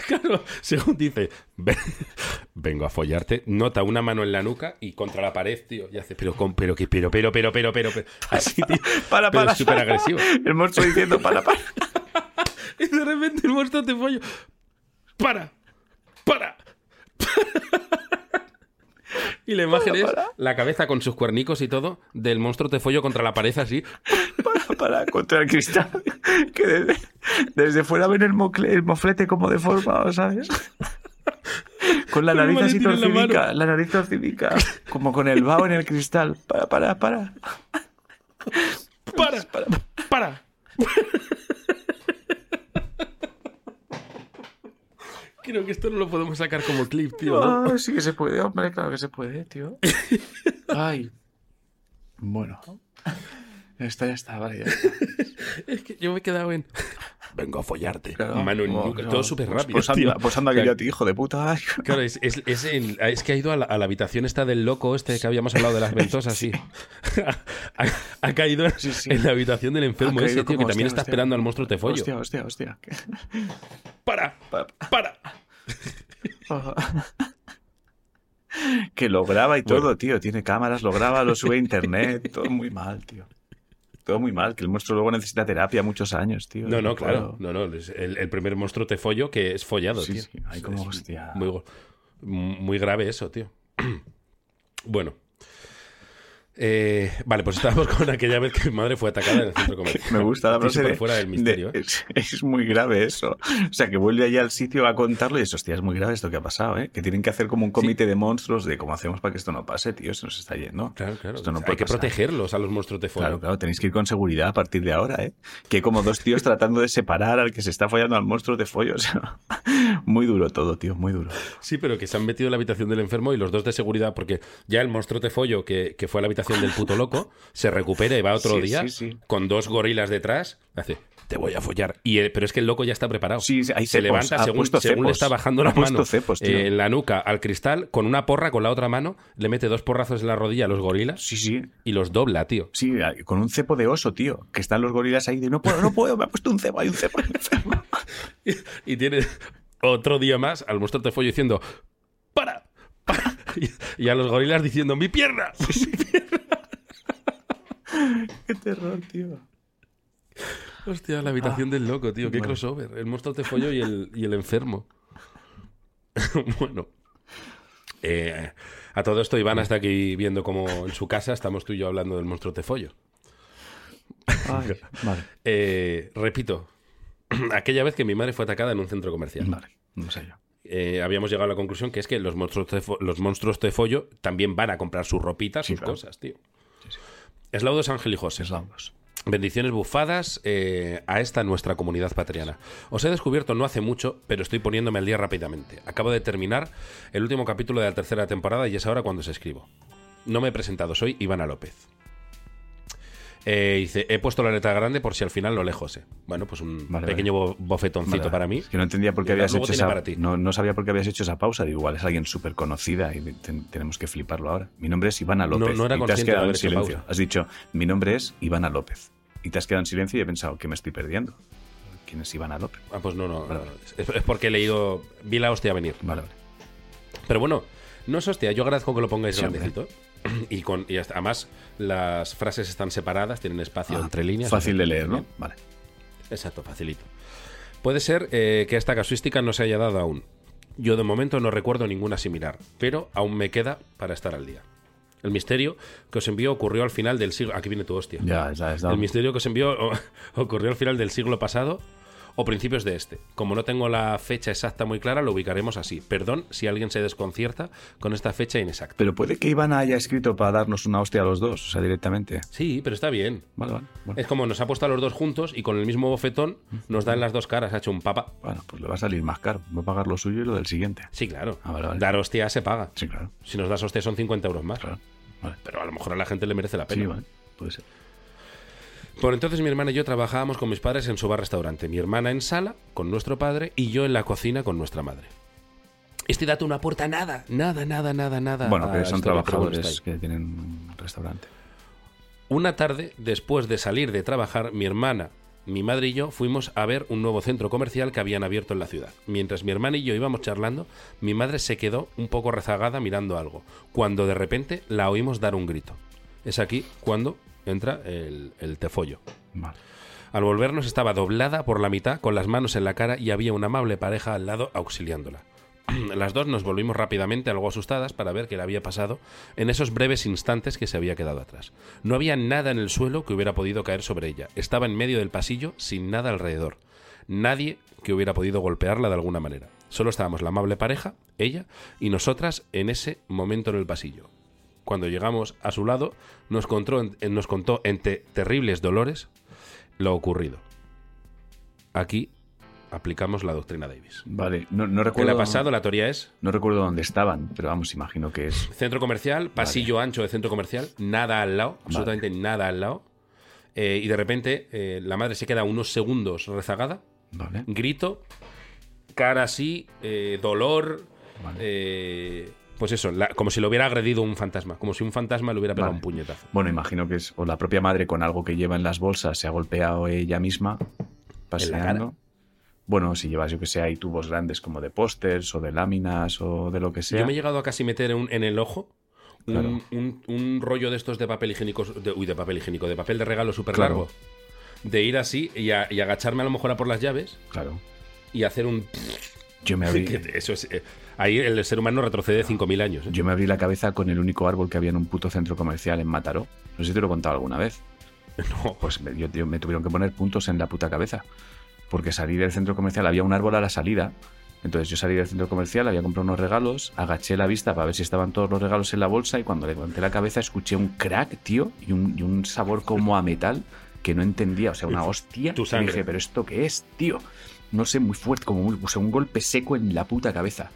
Claro, según dice, "Ven- vengo a follarte, nota una mano en la nuca y contra la pared, tío, y hace, pero, con, pero, que, pero, pero, pero, pero, pero, pero, así, tío, Para, para. súper agresivo. El monstruo diciendo, para, para. Y de repente el monstruo te follo, para, para. Y la imagen es la cabeza con sus cuernicos y todo del monstruo te follo contra la pared así. para, para, contra el cristal. Que desde, desde fuera ven el, mocle- el moflete como deformado, ¿sabes? Con la nariz así la torcidica, la, nariz torcidica, como con el vaho en el cristal. Para, para, para. Para, para. Creo que esto no lo podemos sacar como clip, tío. ¿no? Ah, sí que se puede, hombre, claro que se puede, tío. Ay. Bueno. Esta ya está, vale, ya está. Es que yo me he quedado en. Vengo a follarte. Claro, Mano en nuca, no, todo súper pues rápido. Posando, tío. posando aquí Claro. yo a ti, hijo de puta. Ay. Claro, es, es, es, el- es que ha ido a la, a la habitación esta del loco este que habíamos hablado de las ventosas, sí. ha, ha caído Sí, sí. en la habitación del enfermo ese, tío, que también hostia, está hostia. esperando al monstruo tefollo. Hostia, hostia, hostia. ¡Para! Pa- ¡Para! Que lo graba y todo, Bueno. tío. Tiene cámaras, lo graba, lo sube a internet. Todo muy mal, tío. Todo muy mal. Que el monstruo luego necesita terapia muchos años, tío. No, no, claro. No, no. el, el primer monstruo tefollo que es follado, Sí, tío. sí, hay como, hostia. Muy, muy grave eso, tío. bueno. Eh, vale, pues estábamos con aquella vez que mi madre fue atacada en el centro comercial. Me gusta la frase súper de- fuera del misterio. de- ¿eh? es, es muy grave eso. O sea, que vuelve allá al sitio a contarlo y es, hostia, es muy grave esto que ha pasado, ¿eh? Que tienen que hacer como un comité de monstruos de cómo hacemos para que esto no pase, tío, se nos está yendo. Claro, claro. Esto no Hay que pasar. protegerlos a los monstruos de fuego. Claro, claro, tenéis que ir con seguridad a partir de ahora, ¿eh? Que hay como dos tíos tratando de separar al que se está follando al monstruo de follo. O sea, muy duro todo, tío, muy duro. Sí, pero que se han metido en la habitación del enfermo y los dos de seguridad, porque ya el monstruo de follo que, que fue a la habitación del puto loco se recupera y va otro Sí, día sí, sí. con dos gorilas detrás. Hace, te voy a follar. Y, eh, pero es que el loco ya está preparado. Sí, hay se cepos, levanta según, le está bajando la mano cepos, eh, en la nuca al cristal con una porra con la otra mano, le mete dos porrazos en la rodilla a los gorilas Sí, sí. y los dobla, tío. Sí, con un cepo de oso, tío. Que están los gorilas ahí de no puedo, no puedo, me ha puesto un cepo, hay un cepo, hay un cepo. Y tiene otro día más al monstruo de follo diciendo, ¡para! ¡para! Y, a los gorilas diciendo, ¡mi pierna! Qué terror, tío. Hostia, la habitación del loco, tío. Qué bueno. crossover. El monstruo de follo y el, y el enfermo. bueno. Eh, a todo esto, Iván está aquí viendo como en su casa estamos tú y yo hablando del monstruo de follo. vale. Eh, repito, aquella vez que mi madre fue atacada en un centro comercial. Vale, no sé yo. eh, habíamos llegado a la conclusión que es que los monstruos de, los monstruos de follo también van a comprar su ropita, Sí, sus claro. cosas, tío. Eslaudos Ángel y José. Bendiciones bufadas eh, a esta nuestra comunidad patriana. Os he descubierto no hace mucho, pero estoy poniéndome al día rápidamente. Acabo de terminar el último capítulo de la tercera temporada y es ahora cuando os escribo. No me he presentado, soy Ivana López. Eh, dice, he puesto la letra grande por si al final lo lejos. Bueno, pues un Vale, pequeño bo- bofetoncito Vale, para mí. Es que no entendía por qué habías hecho esa. para ti. No, no sabía por qué habías hecho esa pausa. Digo, igual es alguien súper conocida y ten- tenemos que fliparlo ahora. Mi nombre es Ivana No- López. no era y te has quedado en silencio. pausa. Has dicho, mi nombre es Ivana López. Y te has quedado en silencio y he pensado que me estoy perdiendo. ¿Quién es Ivana López? Ah, pues no, no. Vale, no. Es, es porque he leído. Vi la hostia venir. Vale, vale. Pero bueno, no es hostia, yo agradezco que lo pongáis Sí, grandecito. Y, con, y hasta- además las frases están separadas, tienen espacio Ah, entre líneas. Fácil de leer, ¿no? bien. Vale. Exacto, facilito. Puede ser eh, que esta casuística no se haya dado aún. Yo de momento no recuerdo ninguna similar, pero aún me queda para estar al día. El misterio que os envío ocurrió al final del siglo... Aquí viene tu hostia. Ya, ya es El misterio que os envió ocurrió al final del siglo pasado o principios de este. Como no tengo la fecha exacta muy clara, lo ubicaremos así. Perdón si alguien se desconcierta con esta fecha inexacta. Pero puede que Ivana haya escrito para darnos una hostia a los dos, o sea, directamente. Sí, pero está bien. Vale, vale. Bueno, Es como nos ha puesto a los dos juntos y con el mismo bofetón nos dan las dos caras. Ha hecho un papa. Bueno, pues le va a salir más caro. Va a pagar lo suyo y lo del siguiente. Sí, claro. Ah, vale. Dar hostia se paga. Sí, claro. Si nos das hostia son 50 euros más. claro. Pero a lo mejor a la gente le merece la pena. Sí, vale. Puede ser. Por entonces mi hermana y yo trabajábamos con mis padres en su bar-restaurante. Mi hermana en sala con nuestro padre y yo en la cocina con nuestra madre. Este dato no aporta nada, nada, nada, nada, nada. Bueno, que son bueno, trabajadores que tienen un restaurante. Una tarde, después de salir de trabajar, mi hermana, mi madre y yo fuimos a ver un nuevo centro comercial que habían abierto en la ciudad. Mientras mi hermana y yo íbamos charlando, mi madre se quedó un poco rezagada mirando algo, cuando de repente la oímos dar un grito. Es aquí cuando entra el, el tefollo. Vale. Al volvernos estaba doblada por la mitad, con las manos en la cara y había una amable pareja al lado auxiliándola. Las dos nos volvimos rápidamente algo asustadas para ver qué le había pasado en esos breves instantes que se había quedado atrás. No había nada en el suelo que hubiera podido caer sobre ella. Estaba en medio del pasillo sin nada alrededor. Nadie que hubiera podido golpearla de alguna manera. Solo estábamos la amable pareja, ella y nosotras en ese momento en el pasillo. Cuando llegamos a su lado, nos contó, nos contó entre terribles dolores lo ocurrido. Aquí aplicamos la doctrina Davis. Vale, no, no ¿Qué recuerdo. le ha pasado? La teoría es No recuerdo dónde estaban, pero vamos, imagino que es. centro comercial, pasillo ancho de centro comercial, nada al lado, absolutamente nada al lado. Eh, y de repente eh, la madre se queda unos segundos rezagada, Vale. grito, cara así, eh, dolor, Vale. Pues eso, la- como si lo hubiera agredido un fantasma, como si un fantasma le hubiera pegado Vale. un puñetazo. Bueno, imagino que es o la propia madre con algo que lleva en las bolsas se ha golpeado ella misma paseando. Bueno, si llevas, yo que sé, hay tubos grandes como de pósters o de láminas o de lo que sea. Yo me he llegado a casi meter un- en el ojo un, Claro. un- un rollo de estos de papel higiénico, de, uy, de papel higiénico, de papel de regalo súper Claro. largo. De ir así y, a- y agacharme a lo mejor a por las llaves Claro. y hacer un... Yo me abrí, Eso es, eh, ahí el ser humano retrocede 5.000 años. ¿eh? yo me abrí la cabeza con el único árbol que había en un puto centro comercial en Mataró. No sé si te lo he contado alguna vez. No. Pues me, yo- yo- me tuvieron que poner puntos en la puta cabeza. Porque salí del centro comercial, había un árbol a la salida. Entonces yo salí del centro comercial, había comprado unos regalos, agaché la vista para ver si estaban todos los regalos en la bolsa y cuando levanté la cabeza escuché un crack, tío, y un, y un sabor como a metal que no entendía. O sea, una hostia. Tu Y dije, pero ¿esto qué es, tío? No sé, muy fuerte, como muy, o sea, un golpe seco en la puta cabeza.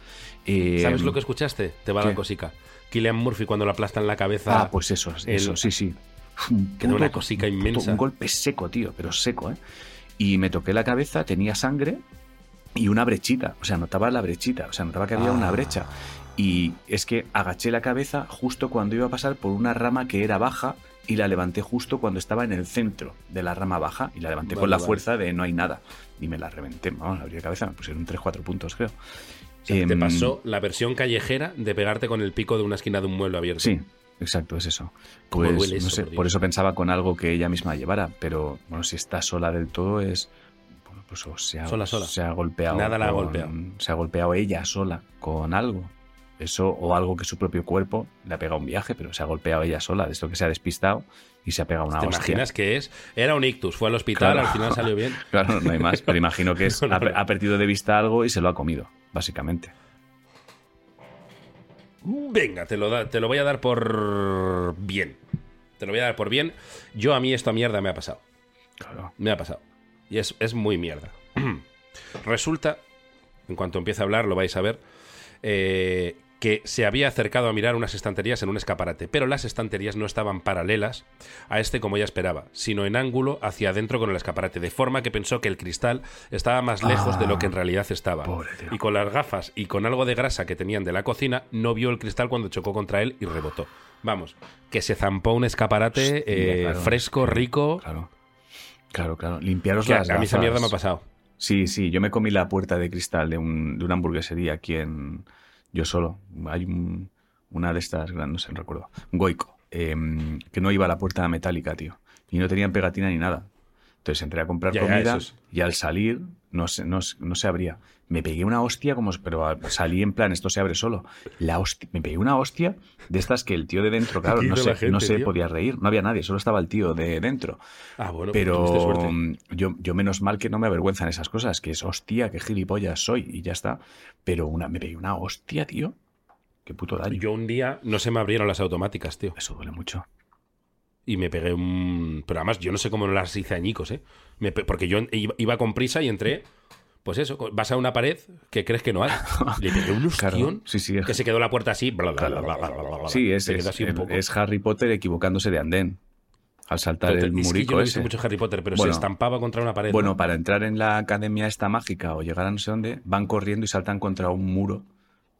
Eh, ¿Sabes lo que escuchaste? Te va a dar ¿qué? cosica. Killian Murphy cuando lo aplastan la cabeza. Ah, pues eso, el- eso, sí, sí. Un Queda una puto- cosica un puto- inmensa. Un golpe seco, tío, pero seco, ¿eh? Y me toqué la cabeza, tenía sangre y una brechita. O sea, notaba la brechita, o sea, notaba que había Ah. una brecha. Y es que agaché la cabeza justo cuando iba a pasar por una rama que era baja y la levanté justo cuando estaba en el centro de la rama baja y la levanté Vale, con la vale. fuerza de no hay nada. Y me la reventé, vamos, abrí la cabeza, me pusieron 3-4 puntos, creo. O sea, te Em, pasó la versión callejera de pegarte con el pico de una esquina de un mueble abierto. Sí, exacto, es eso. ¿Cómo Pues no eso, sé, por eso pensaba con algo que ella misma llevara, pero bueno, si está sola del todo es bueno, pues o se ha, Sola, sola. se ha golpeado. Nada la ha golpeado. Se ha golpeado ella sola con algo. Eso, o algo que su propio cuerpo le ha pegado un viaje, pero se ha golpeado ella sola, de esto que se ha despistado y se ha pegado una ¿Te hostia. imaginas que es? Era un ictus, fue al hospital, Claro. al final salió bien. Claro, no hay más, pero imagino que es, No, no, ha, perdido de vista algo y se lo ha comido, básicamente. Venga, te lo, da- te lo voy a dar por bien. Te lo voy a dar por bien. Yo a mí esta mierda me ha pasado. Claro. Me ha pasado. Y es, es muy mierda. Resulta, en cuanto empiece a hablar, lo vais a ver, eh, que se había acercado a mirar unas estanterías en un escaparate, pero las estanterías no estaban paralelas a este como ella esperaba, sino en ángulo hacia adentro con el escaparate, de forma que pensó que el cristal estaba más lejos de lo que en realidad estaba. Y con las gafas y con algo de grasa que tenían de la cocina, no vio el cristal cuando chocó contra él y rebotó. Vamos, que se zampó un escaparate Hostia, eh, claro, fresco, rico. Claro. Claro, claro. Limpiaros que a, las a mí esa mierda me ha gafas. pasado. Sí, sí, yo me comí la puerta de cristal de, un, de una hamburguesería aquí en. Yo solo. Hay un- una de estas grandes, no sé, no recuerdo. Un Goico. em, que no iba a la puerta metálica, tío. Y no tenían pegatina ni nada. Entonces entré a comprar Ya, comida es- y al salir no se, no, se- no se abría. Me pegué una hostia, como, pero salí en plan, esto se abre solo. La hostia, me pegué una hostia de estas que el tío de dentro, claro, ¿Qué no se, gente, no se podía reír. No había nadie, solo estaba el tío de dentro. Ah, bueno, pues Pero mm, yo, yo menos mal que no me avergüenzan esas cosas, que es hostia, qué gilipollas soy y ya está. Pero una, me pegué una hostia, tío. Qué puto daño. Yo un día no se me abrieron las automáticas, tío. Eso duele mucho. Y me pegué un. Pero además, yo no sé cómo no las hice añicos, ¿eh? Me pe- Porque yo iba con prisa y entré. Pues eso, vas a una pared que crees que no hay. Le pegué un Claro. hostión Sí, sí, es, que se quedó la puerta así. bla, bla, bla, bla, bla, bla, bla, bla. sí, es, es- así un poco. es Harry Potter equivocándose de andén. Al saltar Total, el es que murico yo no he visto ese. mucho Harry Potter, pero Bueno. se estampaba contra una pared. Bueno, ¿no? para entrar en la academia esta mágica o llegar a no sé dónde, van corriendo y saltan contra un muro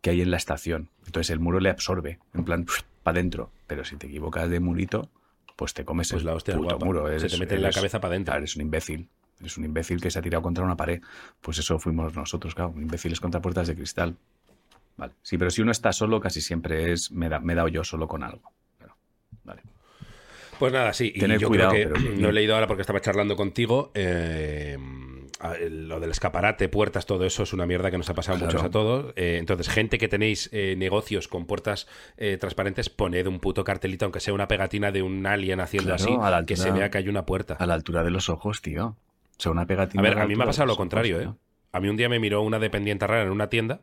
que hay en la estación. Entonces el muro le absorbe, en plan, para adentro. Pero si te equivocas de murito, pues te comes Pues el la hostia puto muro. Se te mete en la cabeza para dentro. claro, Eres un imbécil. Eres un imbécil que se ha tirado contra una pared. Pues eso fuimos nosotros, claro. Imbéciles contra puertas de cristal. Vale. Sí, pero si uno está solo, casi siempre es me, da- me he dado yo solo con algo. Pero, vale. Pues nada, sí. Y Tener yo cuidado, creo que pero- no he leído ahora porque estaba charlando contigo. eh, lo del escaparate, puertas, todo eso es una mierda que nos ha pasado a Claro. muchos a todos. Eh, entonces, gente que tenéis eh, negocios con puertas transparentes, poned un puto cartelito, aunque sea una pegatina de un alien haciendo Claro, así, a la que se vea que hay una puerta. A la altura de los ojos, tío. O sea, una pegatina. A ver, a mí me ha pasado lo contrario, ¿eh? A mí un día me miró una dependiente rara en una tienda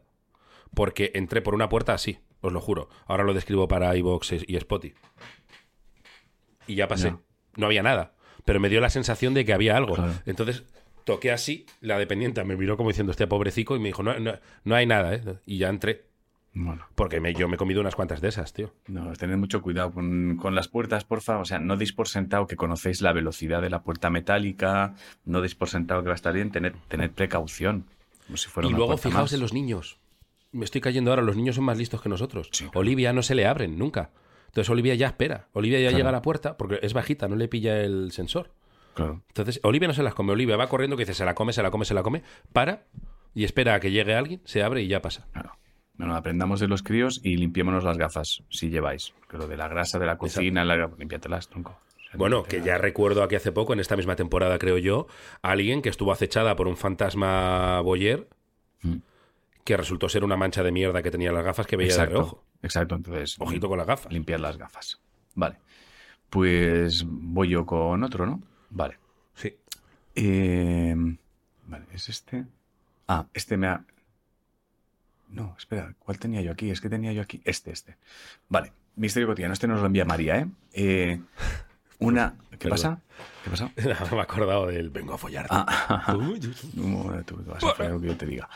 porque entré por una puerta así, os lo juro. Ahora lo describo para iVoox y Spotify. Y ya pasé. No había nada, pero me dio la sensación de que había algo. Claro. Entonces toqué así, la dependiente me miró como diciendo, este pobrecico, y me dijo, no, no, no hay nada, ¿eh? Y ya entré. Bueno, Porque me- yo me he comido unas cuantas de esas, tío. no, tened mucho cuidado con, con las puertas, porfa. O sea, no deis por sentado que conocéis la velocidad de la puerta metálica. No deis por sentado que va a estar bien. Tened, tened precaución. Como si fuera Y una luego fijaos más. en los niños. Me estoy cayendo ahora, los niños son más listos que nosotros. Sí, claro. Olivia no se le abren nunca. Entonces Olivia ya espera. Olivia ya Claro. llega a la puerta porque es bajita, no le pilla el sensor. Claro. Entonces Olivia no se las come. Olivia va corriendo que dice se la come, se la come, se la come, para y espera a que llegue alguien, se abre y ya pasa. Claro. No, no, aprendamos de los críos y limpiémonos las gafas, si lleváis. Que lo de la grasa de la cocina, la... limpiátelas, tronco. Bueno, que ya recuerdo aquí hace poco, en esta misma temporada creo yo, a alguien que estuvo acechada por un fantasma boyer Mm. que resultó ser una mancha de mierda que tenía las gafas que veía de Exacto, reojo. exacto. Entonces, Ojito con las gafas. limpiar las gafas. Vale. Pues voy yo con otro, ¿no? Vale. Sí. Eh, vale, es este. Ah, este me ha. No, espera, ¿cuál tenía yo aquí? Es que tenía yo aquí. Este, este. Vale, misterio cotidiano. Este nos lo envía María, ¿eh? Eh, una. ¿Qué Perdón. pasa? ¿Qué pasa? me he acordado del vengo a follarte. Ah, no, tú te vas a follar lo que yo te diga.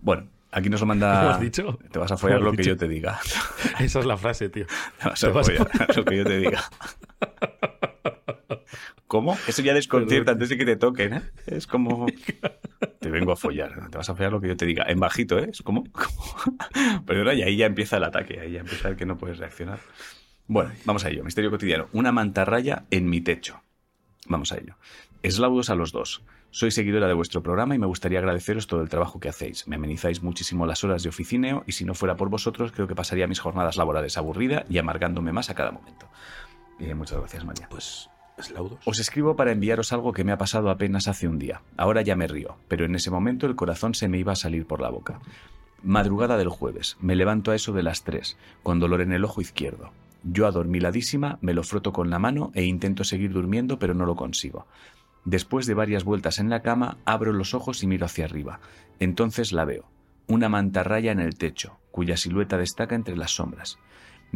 Bueno, aquí nos lo ¿Qué manda. has dicho? Te vas a follar ¿Qué has lo que yo te diga. Esa es la frase, tío. Te vas Te a vas a follar lo que yo te diga. ¿Cómo? Eso ya desconcierta antes de que te toquen, ¿eh? Es como... Te vengo a follar. Te vas a follar lo que yo te diga. En bajito, ¿eh? Es como... como- Pero ahora y ahí ya empieza el ataque. Ahí ya empieza el que no puedes reaccionar. Bueno, vamos a ello. Misterio cotidiano. Una mantarraya en mi techo. Vamos a ello. Eslaudos a los dos. Soy seguidora de vuestro programa y me gustaría agradeceros todo el trabajo que hacéis. Me amenizáis muchísimo las horas de oficineo y si no fuera por vosotros creo que pasaría mis jornadas laborales aburrida y amargándome más a cada momento. Eh, muchas gracias, María. Pues, Os escribo para enviaros algo que me ha pasado apenas hace un día. Ahora ya me río, pero en ese momento el corazón se me iba a salir por la boca. Madrugada del jueves, me levanto a eso de las 3, con dolor en el ojo izquierdo. Yo adormiladísima, me lo froto con la mano e intento seguir durmiendo, pero no lo consigo. Después de varias vueltas en la cama, abro los ojos y miro hacia arriba. Entonces la veo. Una mantarraya en el techo, cuya silueta destaca entre las sombras.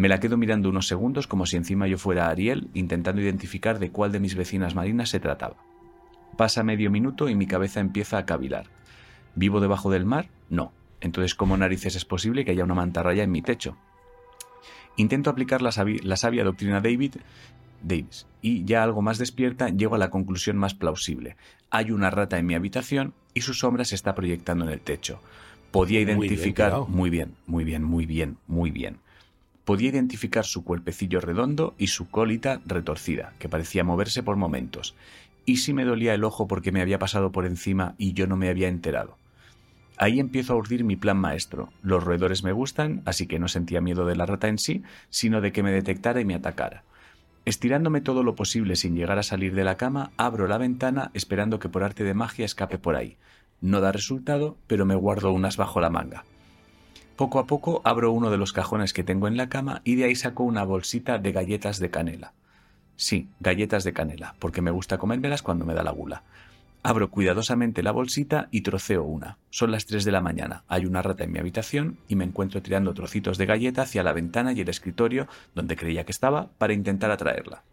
Me la quedo mirando unos segundos como si encima yo fuera Ariel, intentando identificar de cuál de mis vecinas marinas se trataba. Pasa medio minuto y mi cabeza empieza a cavilar. ¿Vivo debajo del mar? No. Entonces, ¿cómo narices es posible que haya una mantarraya en mi techo? Intento aplicar la, sabi- la sabia doctrina David Davis y ya algo más despierta llego a la conclusión más plausible. Hay una rata en mi habitación y su sombra se está proyectando en el techo. Podía Muy bien identificar muy bien, muy bien, muy bien, muy bien. Podía identificar su cuerpecillo redondo y su colita retorcida, que parecía moverse por momentos. ¿Y si me dolía el ojo porque me había pasado por encima y yo no me había enterado? Ahí empiezo a urdir mi plan maestro. Los roedores me gustan, así que no sentía miedo de la rata en sí, sino de que me detectara y me atacara. Estirándome todo lo posible sin llegar a salir de la cama, abro la ventana esperando que por arte de magia escape por ahí. No da resultado, pero me guardo unas bajo la manga. Poco a poco abro uno de los cajones que tengo en la cama y de ahí saco una bolsita de galletas de canela. Sí, galletas de canela, porque me gusta comérmelas cuando me da la gula. Abro cuidadosamente la bolsita y troceo una. Son las 3 de la mañana. Hay una rata en mi habitación y me encuentro tirando trocitos de galleta hacia la ventana y el escritorio donde creía que estaba para intentar atraerla.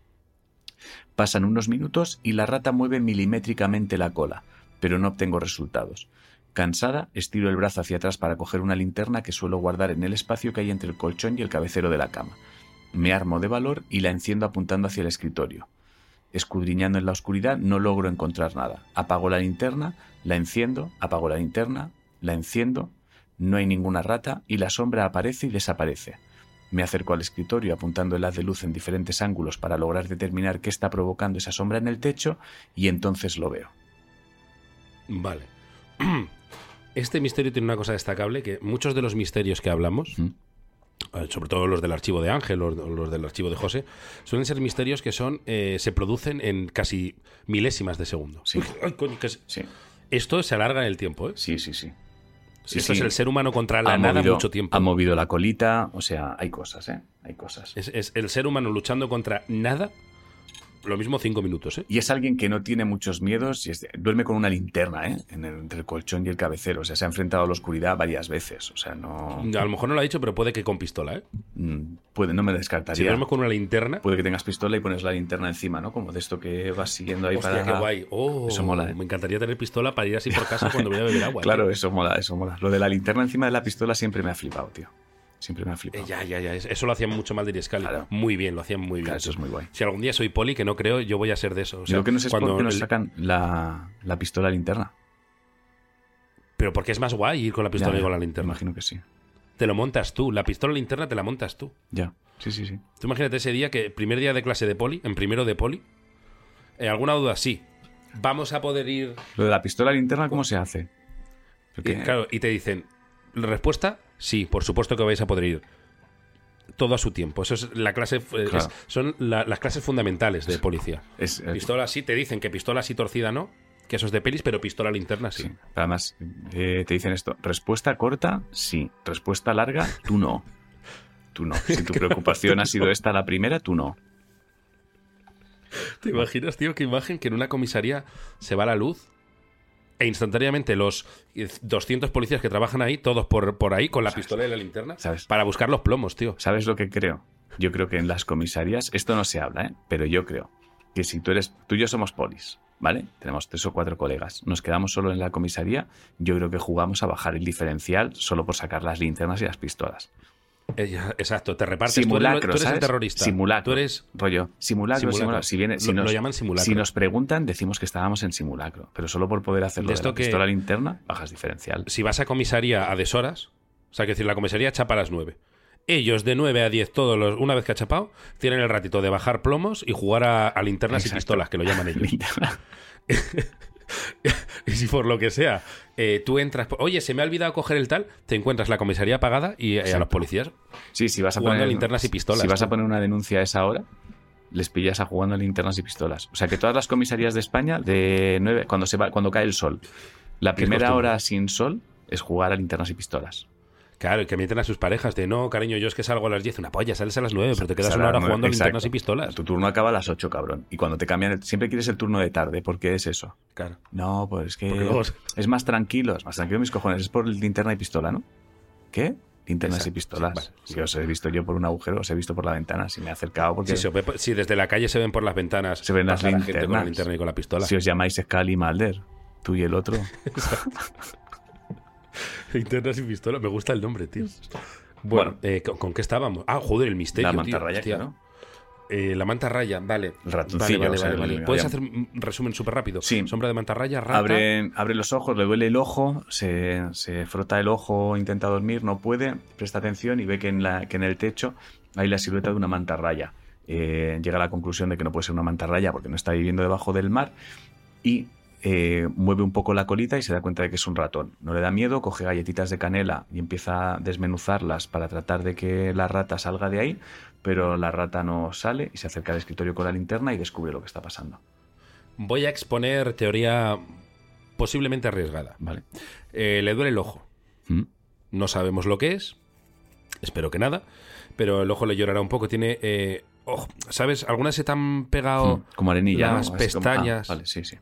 Pasan unos minutos y la rata mueve milimétricamente la cola, pero no obtengo resultados. Cansada, estiro el brazo hacia atrás para coger una linterna que suelo guardar en el espacio que hay entre el colchón y el cabecero de la cama. Me armo de valor y la enciendo apuntando hacia el escritorio. Escudriñando en la oscuridad no logro encontrar nada. Apago la linterna, la enciendo, apago la linterna, la enciendo, no hay ninguna rata y la sombra aparece y desaparece. Me acerco al escritorio apuntando el haz de luz en diferentes ángulos para lograr determinar qué está provocando esa sombra en el techo y entonces lo veo. Vale. Este misterio tiene una cosa destacable, que muchos de los misterios que hablamos, ¿Mm? eh, sobre todo los del archivo de Ángel o los del archivo de José, suelen ser misterios que son eh, se producen en casi milésimas de segundo. Sí. Ay, coño, que es- Sí, Esto se alarga en el tiempo, ¿eh? sí, sí, sí. Sí, Esto sí. es el ser humano contra la ha nada movido, mucho tiempo. ha movido la colita, o sea, hay cosas, ¿eh? Hay cosas. Es, es el ser humano luchando contra nada, lo mismo cinco minutos, ¿eh? Y es alguien que no tiene muchos miedos y es duerme con una linterna, ¿eh? En el- entre el colchón y el cabecero. O sea, se ha enfrentado a la oscuridad varias veces. O sea, no. A lo mejor no lo ha dicho, pero puede que con pistola, ¿eh? mm, Puede, no me Si descartaría. duermes con una linterna, Puede que tengas pistola y pones la linterna encima, ¿no? Como de esto que vas siguiendo ahí hostia, para. qué guay. Oh, Eso mola, ¿eh? Me encantaría tener pistola para ir así por casa cuando voy a beber agua. Claro, eso mola, eso mola. Lo de la linterna encima de la pistola siempre me ha flipado, tío. Siempre me ha Eh, flipado. ya, ya, ya. Eso lo hacían mucho mal de Scali. Claro. Muy bien, lo hacían muy bien. Claro, eso es muy guay. Si algún día soy poli, que no creo, yo voy a ser de eso. O sea, Lo que no sé es cuando por qué nos el- sacan la, la pistola linterna. Pero porque es más guay ir con la pistola Ya, y con la linterna. Imagino que sí. Te lo montas tú. La pistola linterna te la montas tú. Ya. Sí, sí, sí. Tú imagínate ese día que primer día de clase de poli, en primero de poli, eh, ¿alguna duda? Sí. Vamos a poder ir... Lo de la pistola linterna, ¿cómo se hace? Y, claro, y te dicen, respuesta, sí, por supuesto que vais a poder ir. Todo a su tiempo. Eso es la clase, eh, Claro. es- son la- las clases fundamentales de policía. es, Pistola sí, te dicen que pistola sí torcida no. que eso es de pelis, pero pistola linterna sí. Sí. Además, eh, te dicen esto. Respuesta corta, sí. Respuesta larga, tú no. Tú no. Si tu preocupación ha sido esta la primera, tú no. ¿Te imaginas, tío, qué imagen que en una comisaría se va la luz e instantáneamente los 200 policías que trabajan ahí, todos por, por ahí con la pistola y la linterna, ¿Sabes? para buscar los plomos, tío? ¿Sabes lo que creo? Yo creo que en las comisarías, esto no se habla, ¿eh? pero yo creo que si tú eres, tú y yo somos polis, ¿vale? Tenemos tres o cuatro colegas, nos quedamos solo en la comisaría, yo creo que jugamos a bajar el diferencial solo por sacar las linternas y las pistolas. Eh, Exacto, te repartes. tú eres- Simulacro, tú eres, el terrorista. Simulacro. Tú eres. Rollo, simulacro, Simulacro. simulacro. Si, viene, si, Lo- nos, lo llaman simulacro. si nos preguntan, decimos que estábamos en simulacro, pero solo por poder hacerlo De de, esto la que- pistola linterna, bajas diferencial. Si vas a comisaría a deshoras, o sea, que decir, la comisaría chapa a las 9. Ellos de 9 a 10, todos los, una vez que ha chapado, tienen el ratito de bajar plomos y jugar a, a linternas y pistolas, que lo llaman ellos. Y si por lo que sea, eh, tú entras, oye, se me ha olvidado coger el tal, te encuentras la comisaría apagada y eh, a los policías. Sí, si vas a Jugando poner a linternas y pistolas, Si vas a poner una denuncia a esa hora, les pillas a jugando a linternas y pistolas. O sea que todas las comisarías de España, de nueve, cuando se va, cuando cae el sol, la primera hora sin sol es jugar a linternas y pistolas. Claro, que mienten a sus parejas de no, cariño, yo es que salgo a las 10, una polla, sales a las 9, pero te quedas una hora jugando a linternas y pistolas. Tu turno acaba a las 8, cabrón. Y cuando te cambian, el- siempre quieres el turno de tarde. ¿Por qué es eso? Claro. No, pues es que Porque luego- es más tranquilo, es más tranquilo mis cojones. Es por linterna y pistola, ¿no? ¿Qué? Linternas Exacto, y pistolas. sí, os he visto yo por un agujero, os he visto por la ventana. Si me he acercado porque Si, se ve- desde la calle se ven por las ventanas, Se ven las pasa la gente con la linternas. linterna y con la pistola. si os llamáis Scully y Mulder, tú y el otro. Linternas y pistolas, me gusta el nombre, tío. Bueno. Bueno, eh, ¿con, con qué estábamos? Ah, joder, el misterio. la tío, mantarraya, claro. Eh, la mantarraya, vale. El ratoncillo, Vale, vale, o sea, vale, vale. ¿Puedes hacer un resumen súper rápido? Sí. Sombra de mantarraya, rata. Abre, abre los ojos, le duele el ojo, se, se frota el ojo, intenta dormir, no puede, presta atención y ve que en, la, que en el techo hay la silueta de una mantarraya. Eh, llega a la conclusión de que no puede ser una mantarraya porque no está viviendo debajo del mar y eh, mueve un poco la colita y se da cuenta de que es un ratón. No le da miedo, coge galletitas de canela y empieza a desmenuzarlas para tratar de que la rata salga de ahí, pero la rata no sale y se acerca al escritorio con la linterna y descubre lo que está pasando. Voy a exponer teoría posiblemente arriesgada. ¿Vale? Eh, le duele el ojo. ¿Mm? No sabemos lo que es. Espero que nada. Pero el ojo le llorará un poco. Tiene. eh, ojo, ¿Sabes? Algunas se te han pegado Mm, como arenilla, las ah, pestañas. vale, sí, sí.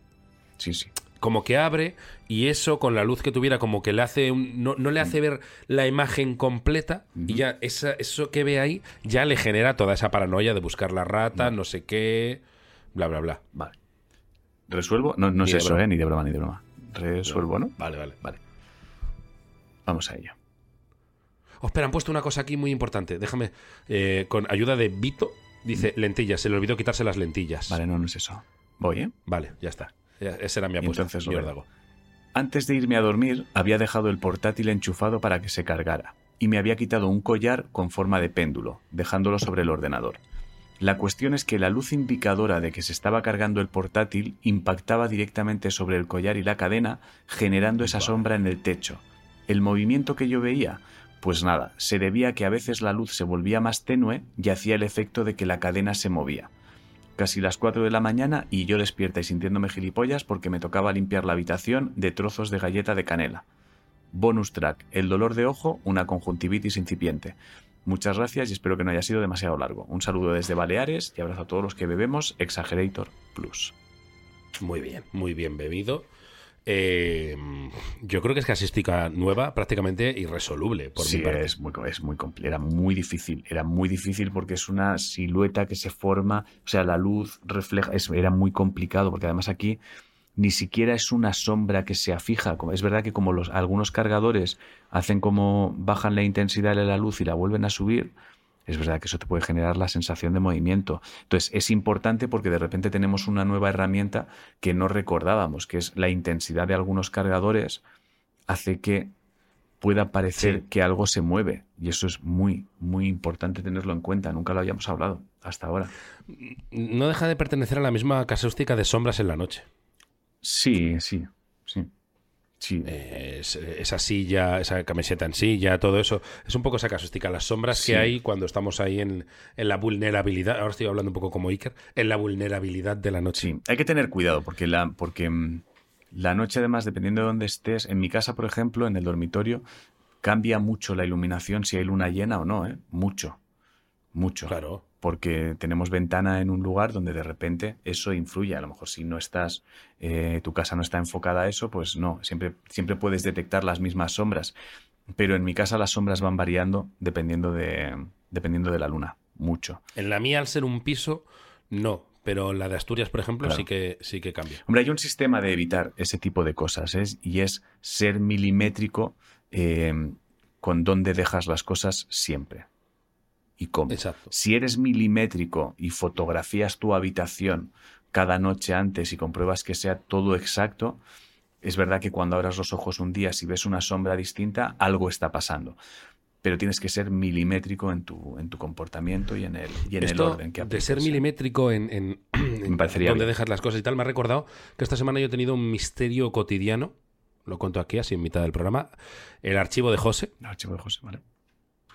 Sí, sí. como que abre y eso con la luz que tuviera como que le hace un- no, no le hace ver la imagen completa y ya esa, eso que ve ahí ya le genera toda esa paranoia de buscar la rata, no sé qué, bla, bla, bla. Vale. ¿Resuelvo? No, no es eso, broma. ¿eh? Ni de broma, ni de broma. Resuelvo, ¿no? Vale, vale. Vale. Vamos a ello. Oh, espera, han puesto una cosa aquí muy importante. Déjame, eh, con ayuda de Vito, dice lentillas, se le olvidó quitarse las lentillas. Vale, no, no es eso. Voy, ¿eh? Vale, ya está. Esa era mi apuesta. Entonces. Antes de irme a dormir, había dejado el portátil enchufado para que se cargara, y me había quitado un collar con forma de péndulo, dejándolo sobre el ordenador. La cuestión es que la luz indicadora de que se estaba cargando el portátil impactaba directamente sobre el collar y la cadena, generando esa sombra en el techo. El movimiento que yo veía, pues nada, se debía a que a veces la luz se volvía más tenue y hacía el efecto de que la cadena se movía. Casi las 4 de la mañana y yo despierta y sintiéndome gilipollas porque me tocaba limpiar la habitación de trozos de galleta de canela. Bonus track, el dolor de ojo, una conjuntivitis incipiente. Muchas gracias y espero que no haya sido demasiado largo. Un saludo desde Baleares y abrazo a todos los que bebemos Exagerator Plus. Muy bien, muy bien bebido. Eh, yo creo que es casística nueva, prácticamente irresoluble, por sí, mi parte. es muy, es muy era muy difícil, era muy difícil porque es una silueta que se forma, o sea, la luz refleja, es- era muy complicado porque además aquí ni siquiera es una sombra que se afija, es verdad que como los algunos cargadores hacen como bajan la intensidad de la luz y la vuelven a subir, es verdad que eso te puede generar la sensación de movimiento. Entonces es importante porque de repente tenemos una nueva herramienta que no recordábamos, que es la intensidad de algunos cargadores hace que pueda parecer Sí. que algo se mueve. Y eso es muy, muy importante tenerlo en cuenta. Nunca lo habíamos hablado hasta ahora. No deja de pertenecer a la misma casuística de sombras en la noche. Sí, sí, sí. Sí, Eh, esa silla, esa camiseta en silla, todo eso. Es un poco esa casuística. Las sombras Sí. que hay cuando estamos ahí en, en la vulnerabilidad. Ahora estoy hablando un poco como Iker. En la vulnerabilidad de la noche. sí. Hay que tener cuidado porque, la, porque mm, La noche, además, dependiendo de dónde estés, en mi casa, por ejemplo, en el dormitorio, cambia mucho la iluminación si hay luna llena o no, ¿eh? Mucho. Mucho. Claro. Porque tenemos ventana en un lugar donde de repente eso influye. A lo mejor si no estás, eh, tu casa no está enfocada a eso, pues no. Siempre, siempre puedes detectar las mismas sombras. Pero en mi casa las sombras van variando dependiendo de, dependiendo de la luna. Mucho. En la mía, al ser un piso, no. Pero en la de Asturias, por ejemplo, sí, que, sí que cambia. Hombre, hay un sistema de evitar ese tipo de cosas, ¿es? y es ser milimétrico eh, con dónde dejas las cosas siempre y cómo. Exacto. Si eres milimétrico y fotografías tu habitación cada noche antes y compruebas que sea todo exacto, es verdad que cuando abras los ojos un día, si ves una sombra distinta, algo está pasando. Pero tienes que ser milimétrico en tu, en tu comportamiento y en el, y en el orden que de apliques. ser milimétrico en, en, dónde bien. dejas las cosas y tal, me ha recordado que esta semana yo he tenido un misterio cotidiano, lo cuento aquí así en mitad del programa, el archivo de José, El archivo de José, ¿vale?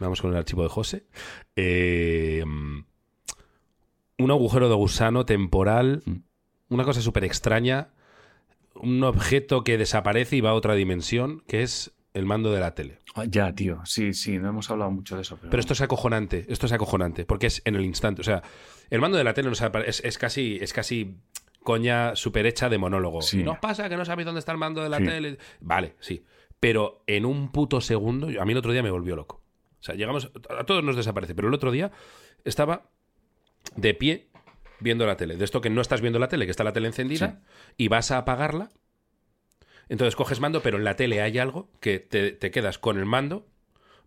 Vamos con el archivo de José, Eh, un agujero de gusano temporal, Mm. una cosa súper extraña, un objeto que desaparece y va a otra dimensión, que es el mando de la tele. Ah, Ya, tío. Sí, sí, no hemos hablado mucho de eso. Pero, Pero esto es acojonante, esto es acojonante, porque es en el instante. O sea, el mando de la tele nos es, es casi, es casi coña super hecha de monólogo. Sí. Nos pasa que no sabéis dónde está el mando de la Sí. tele. Vale, sí. Pero en un puto segundo, a mí el otro día me volvió loco. O sea, llegamos, a todos nos desaparece, pero el otro día estaba de pie viendo la tele. De esto que no estás viendo la tele, que está la tele encendida, y vas a apagarla. Entonces coges mando, pero en la tele hay algo que te, te quedas con el mando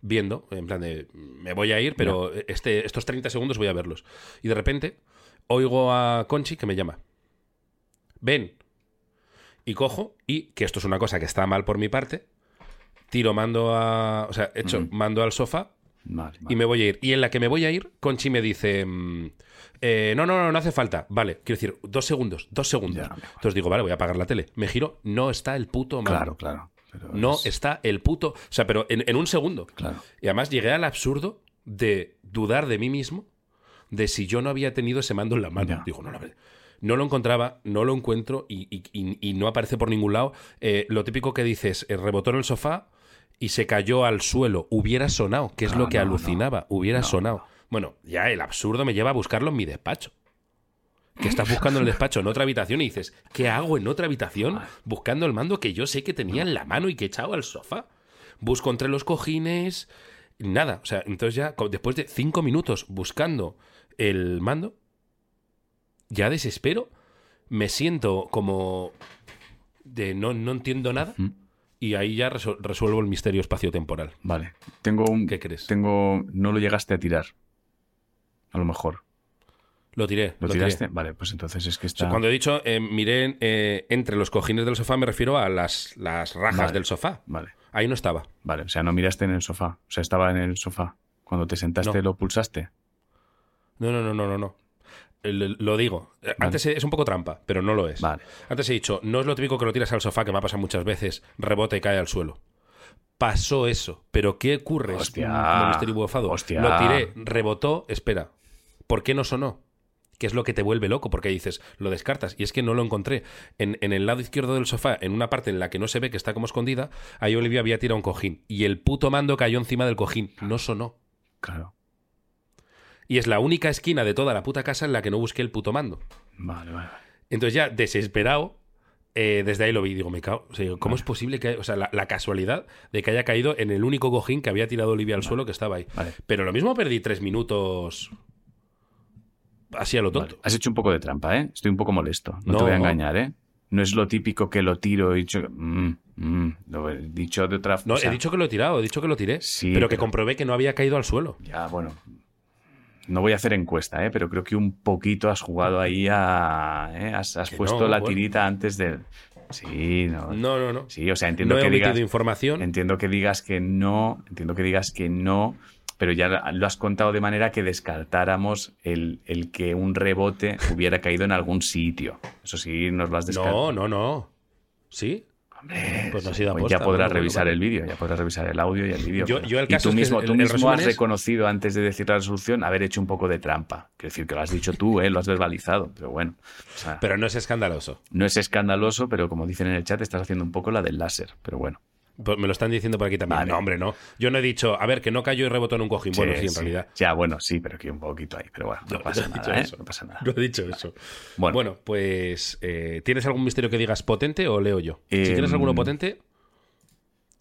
viendo, en plan de me voy a ir, pero este, estos 30 segundos voy a verlos. Y de repente oigo a Conchi que me llama. Ven. Y cojo, y que esto es una cosa que está mal por mi parte, tiro mando a. O sea, echo Mm. mando al sofá Vale, y me voy a ir. Y en la que me voy a ir, Conchi me dice. mm, eh, no, no, no, no hace falta. Vale, quiero decir, dos segundos, dos segundos. Ya. Entonces digo, vale, voy a apagar la tele. Me giro, no está el puto mando. Claro, claro. pero No es- está el puto. O sea, pero en, en un segundo. Claro. Y además llegué al absurdo de dudar de mí mismo de si yo no había tenido ese mando en la mano. Ya. Digo, no, no, no lo encontraba, no lo encuentro y, y- y- y no aparece por ningún lado. Eh, lo típico que dices, eh, rebotó en el sofá y se cayó al suelo. Hubiera sonado, que es No, lo que no, no. alucinaba. Hubiera sonado. Bueno, ya el absurdo me lleva a buscarlo en mi despacho. Que estás buscando en el despacho en otra habitación y dices, ¿qué hago en otra habitación buscando el mando que yo sé que tenía en la mano y que he echado al sofá? Busco entre los cojines, nada. O sea, entonces ya después de cinco minutos buscando el mando, ya desespero, me siento como de no, no entiendo nada Mm. Y ahí ya resuelvo el misterio espacio-temporal. Vale. Tengo un. ¿Qué crees? Tengo. No lo llegaste a tirar. A lo mejor. Lo tiré. ¿Lo, lo tiré. tiraste? Vale, pues entonces es que O sea, está. cuando he dicho eh, miré eh, entre los cojines del sofá, me refiero a las, las rajas Vale. del sofá. Vale. Ahí no estaba. Vale. O sea, no miraste en el sofá. O sea, estaba en el sofá. Cuando te sentaste, No. lo pulsaste. No, no, no, no, no. Lo digo. Eh, Antes es un poco trampa, pero no lo es. Vale. Antes he dicho, no es lo típico que lo tiras al sofá, que me ha pasado muchas veces, rebota y cae al suelo. Pasó eso. Pero ¿qué ocurre? Hostia. misterio bufado. Hostia. Lo tiré, rebotó, espera. ¿Por qué no sonó? ¿Qué es lo que te vuelve loco? Porque dices, lo descartas. Y es que no lo encontré. En, en el lado izquierdo del sofá, en una parte en la que no se ve que está como escondida, ahí Olivia había tirado un cojín. Y el puto mando cayó encima del cojín. No sonó. Claro. Y es la única esquina de toda la puta casa en la que no busqué el puto mando. Vale, vale. Entonces ya, desesperado, eh, desde ahí lo vi digo, me cago. O sea, ¿Cómo es posible que, o sea, la, la casualidad de que haya caído en el único cojín que había tirado Olivia al suelo que estaba ahí? Vale. Pero lo mismo perdí tres minutos así a lo tonto. Has hecho un poco de trampa, ¿eh? Estoy un poco molesto. No, No. te voy a engañar, ¿eh? No es lo típico que lo tiro y dicho. mm, mm, lo he dicho de otra No, o sea, he dicho que lo he tirado, he dicho que lo tiré. Sí, pero que comprobé que no había caído al suelo. Ya, bueno. No voy a hacer encuesta, ¿eh? pero creo que un poquito has jugado ahí a. ¿eh? Has, puesto no, la bueno. tirita antes del. Sí, no. No, no, no. Sí, o sea, entiendo no he que digas. información. Entiendo que digas que no, entiendo que digas que no, pero ya lo has contado de manera que descartáramos el, el que un rebote hubiera caído en algún sitio. Eso sí, nos lo has descartado. No, no, no. ¿Sí? Pues no ha sido aposta, ya podrás revisar bueno, el vídeo, ya podrás revisar el audio y el vídeo. Yo- pero- yo el y tú es que mismo, el- tú el mismo has es- reconocido antes de decir la resolución haber hecho un poco de trampa. Quiero decir que lo has dicho tú, ¿eh? lo has verbalizado, pero bueno. o sea, Pero no es escandaloso. no es escandaloso, pero como dicen en el chat, estás haciendo un poco la del láser. Pero bueno. Pues me lo están diciendo por aquí también. Vale. No, hombre, no. Yo no he dicho, a ver, que no cayó y rebotó en un cojín. Bueno, sí, en sí. realidad. Ya, bueno, sí, pero que un poquito ahí. Pero bueno, no, No, pasa no nada, ¿eh? eso. No pasa nada. No he dicho eso. Bueno, Bueno, pues, eh, ¿tienes algún misterio que digas potente o leo yo? si Em, tienes alguno potente,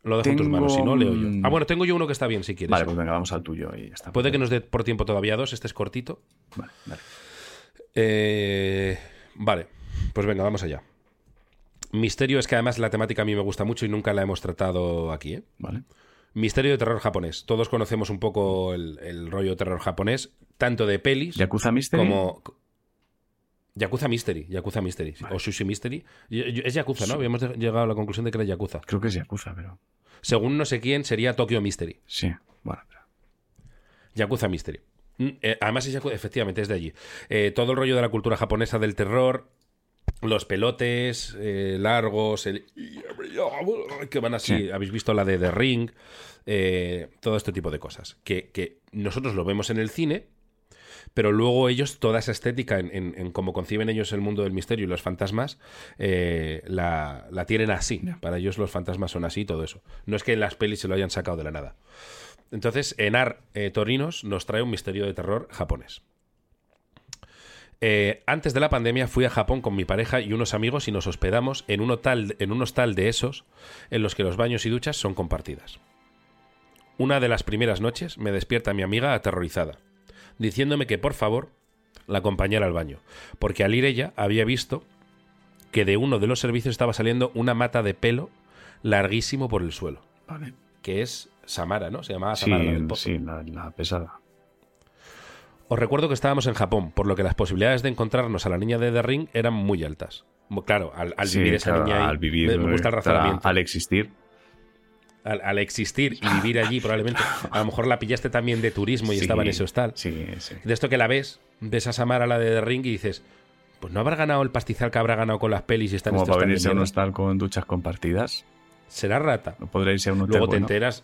lo dejo en tus tengo manos. Si no, leo yo. Ah, bueno, tengo yo uno que está bien, si quieres. vale, pues venga, vamos al tuyo y ya está. Puede que nos dé por tiempo todavía dos, este es cortito. Vale, vale. Eh, vale, pues venga, vamos allá. Misterio es que además la temática a mí me gusta mucho y nunca la hemos tratado aquí, ¿eh? vale. Misterio de terror japonés. Todos conocemos un poco el, el rollo de terror japonés, tanto de pelis Yakuza Mystery. como... Yakuza Mystery, Yakuza Mystery, o Sushi Mystery. Es Yakuza, ¿no? Habíamos llegado a la conclusión de que era Yakuza. Creo que es Yakuza, pero. Según no sé quién, sería Tokyo Mystery. Sí, bueno. pero- Yakuza Mystery. Mm, eh, además, es efectivamente, es de allí. Eh, todo el rollo de la cultura japonesa del terror, los pelotes eh, largos, el... que van así. Sí. Habéis visto la de The Ring, eh, todo este tipo de cosas. Que, que nosotros lo vemos en el cine, pero luego ellos, toda esa estética en, en- en cómo conciben ellos el mundo del misterio y los fantasmas, eh, la, la tienen así. Para ellos los fantasmas son así y todo eso. No es que en las pelis se lo hayan sacado de la nada. Entonces, Enar Torinos nos trae un misterio de terror japonés. Eh, antes de la pandemia fui a Japón con mi pareja y unos amigos y nos hospedamos en un, hostal, en un hostal de esos en los que los baños y duchas son compartidas. Una de las primeras noches me despierta mi amiga aterrorizada, diciéndome que por favor la acompañara al baño, porque al ir ella había visto que de uno de los servicios estaba saliendo una mata de pelo larguísimo por el suelo, Vale. que es Samara, ¿no? Se llamaba Sí, Samara. la del sí, la, la pesada. Os recuerdo que estábamos en Japón, por lo que las posibilidades de encontrarnos a la niña de The Ring eran muy altas. Claro, al, al Sí, vivir esa claro, niña ahí, al vivir, me, me gusta el razonamiento. Al existir. Al, al existir y vivir allí, probablemente. A lo mejor la pillaste también de turismo y Sí, estaba en ese hostal. Sí, sí. De esto que la ves, ves a Samara, la de The Ring, y dices, pues no habrá ganado el pastizal que habrá ganado con las pelis y está en Como este para venirse a un hostal con duchas compartidas. Será rata. No podrá irse a un hotel Luego te bueno, enteras,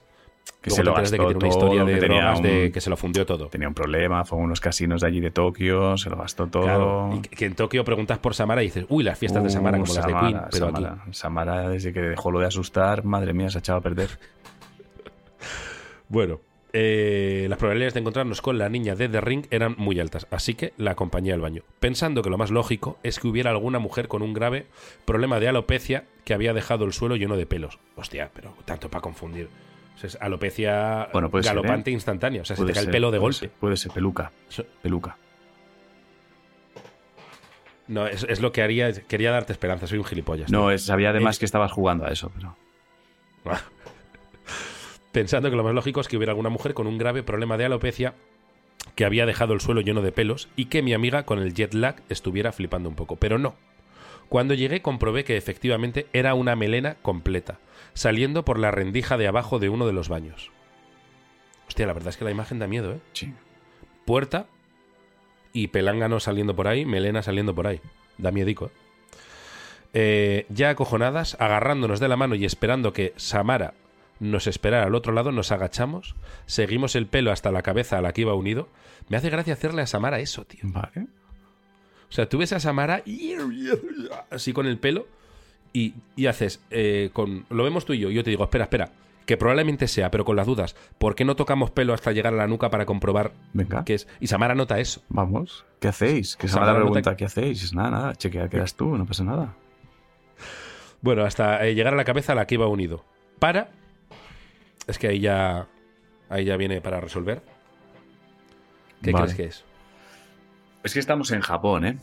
que luego se lo enteras de que gastó tiene una historia todo, de que de se lo fundió todo. Tenía un problema, fue a unos casinos de allí de Tokio, se lo gastó todo. Claro, y que- en Tokio preguntas por Samara y dices, uy, las fiestas de Uh, Samara como las de Queen, pero aquí. Samara, desde que dejó lo de asustar, madre mía, se ha echado a perder. Bueno, eh, las probabilidades de encontrarnos con la niña de The Ring eran muy altas, así que la acompañé al baño, pensando que lo más lógico es que hubiera alguna mujer con un grave problema de alopecia que había dejado el suelo lleno de pelos. Hostia, pero tanto para confundir. O sea, es alopecia Bueno, puede ser, galopante ¿eh? instantánea, o sea, se te cae el pelo de puede golpe. ser, puede ser peluca, peluca. no, es, es lo que haría, quería darte esperanza, soy un gilipollas. No, es, sabía además Eh, que estabas jugando a eso, pero... pensando que lo más lógico es que hubiera alguna mujer con un grave problema de alopecia que había dejado el suelo lleno de pelos y que mi amiga con el jet lag estuviera flipando un poco. Pero no. Cuando llegué comprobé que efectivamente era una melena completa, saliendo por la rendija de abajo de uno de los baños. Hostia, la verdad es que la imagen da miedo, ¿eh? Sí. Puerta y pelángano saliendo por ahí, melena saliendo por ahí. Da miedico, ¿eh? Eh, ya acojonadas, agarrándonos de la mano y esperando que Samara nos esperara al otro lado, nos agachamos, seguimos el pelo hasta la cabeza a la que iba unido. Me hace gracia hacerle a Samara eso, tío. Vale. O sea, tú ves a Samara así con el pelo y, y haces eh, con lo vemos tú y yo. y Yo te digo, espera, espera, que probablemente sea, pero con las dudas. ¿Por qué no tocamos pelo hasta llegar a la nuca para comprobar Venga, qué es? Y Samara nota eso. vamos. ¿Qué hacéis? Que se Samara nota pregunta, que- ¿qué hacéis? Es nada, nada, chequea que eras tú, no pasa nada. Bueno, hasta eh, llegar a la cabeza a la que iba unido. Para. Es que ahí ya. Ahí ya viene para resolver. ¿Qué Vale. crees que es? Es que estamos en Japón, ¿eh?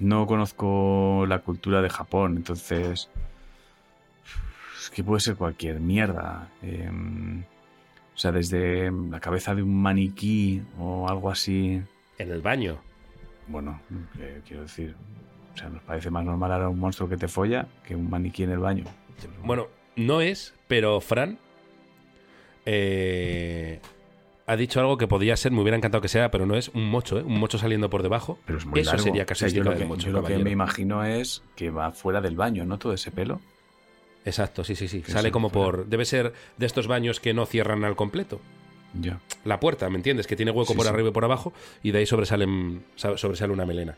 No conozco la cultura de Japón, entonces... Es que puede ser cualquier mierda. eh, o sea, desde la cabeza de un maniquí o algo así. En el baño. Bueno, eh, quiero decir... O sea, nos parece más normal ahora un monstruo que te folla que un maniquí en el baño. Bueno, no es, pero Fran. eh, ha dicho algo que podría ser, me hubiera encantado que sea, pero no es un mocho, ¿eh? Un mocho saliendo por debajo. Pero es muy Eso largo. sería O sea, yo lo del que, mocho, yo lo que caballero. me imagino es que va fuera del baño, ¿no? Todo ese pelo. Exacto, sí, sí, sí. Sale como por. Debe ser de estos baños que no cierran al completo. Ya. La puerta, ¿me entiendes? Que tiene hueco Sí, por sí. arriba y por abajo y de ahí sobresalen, sa- sobresale una melena.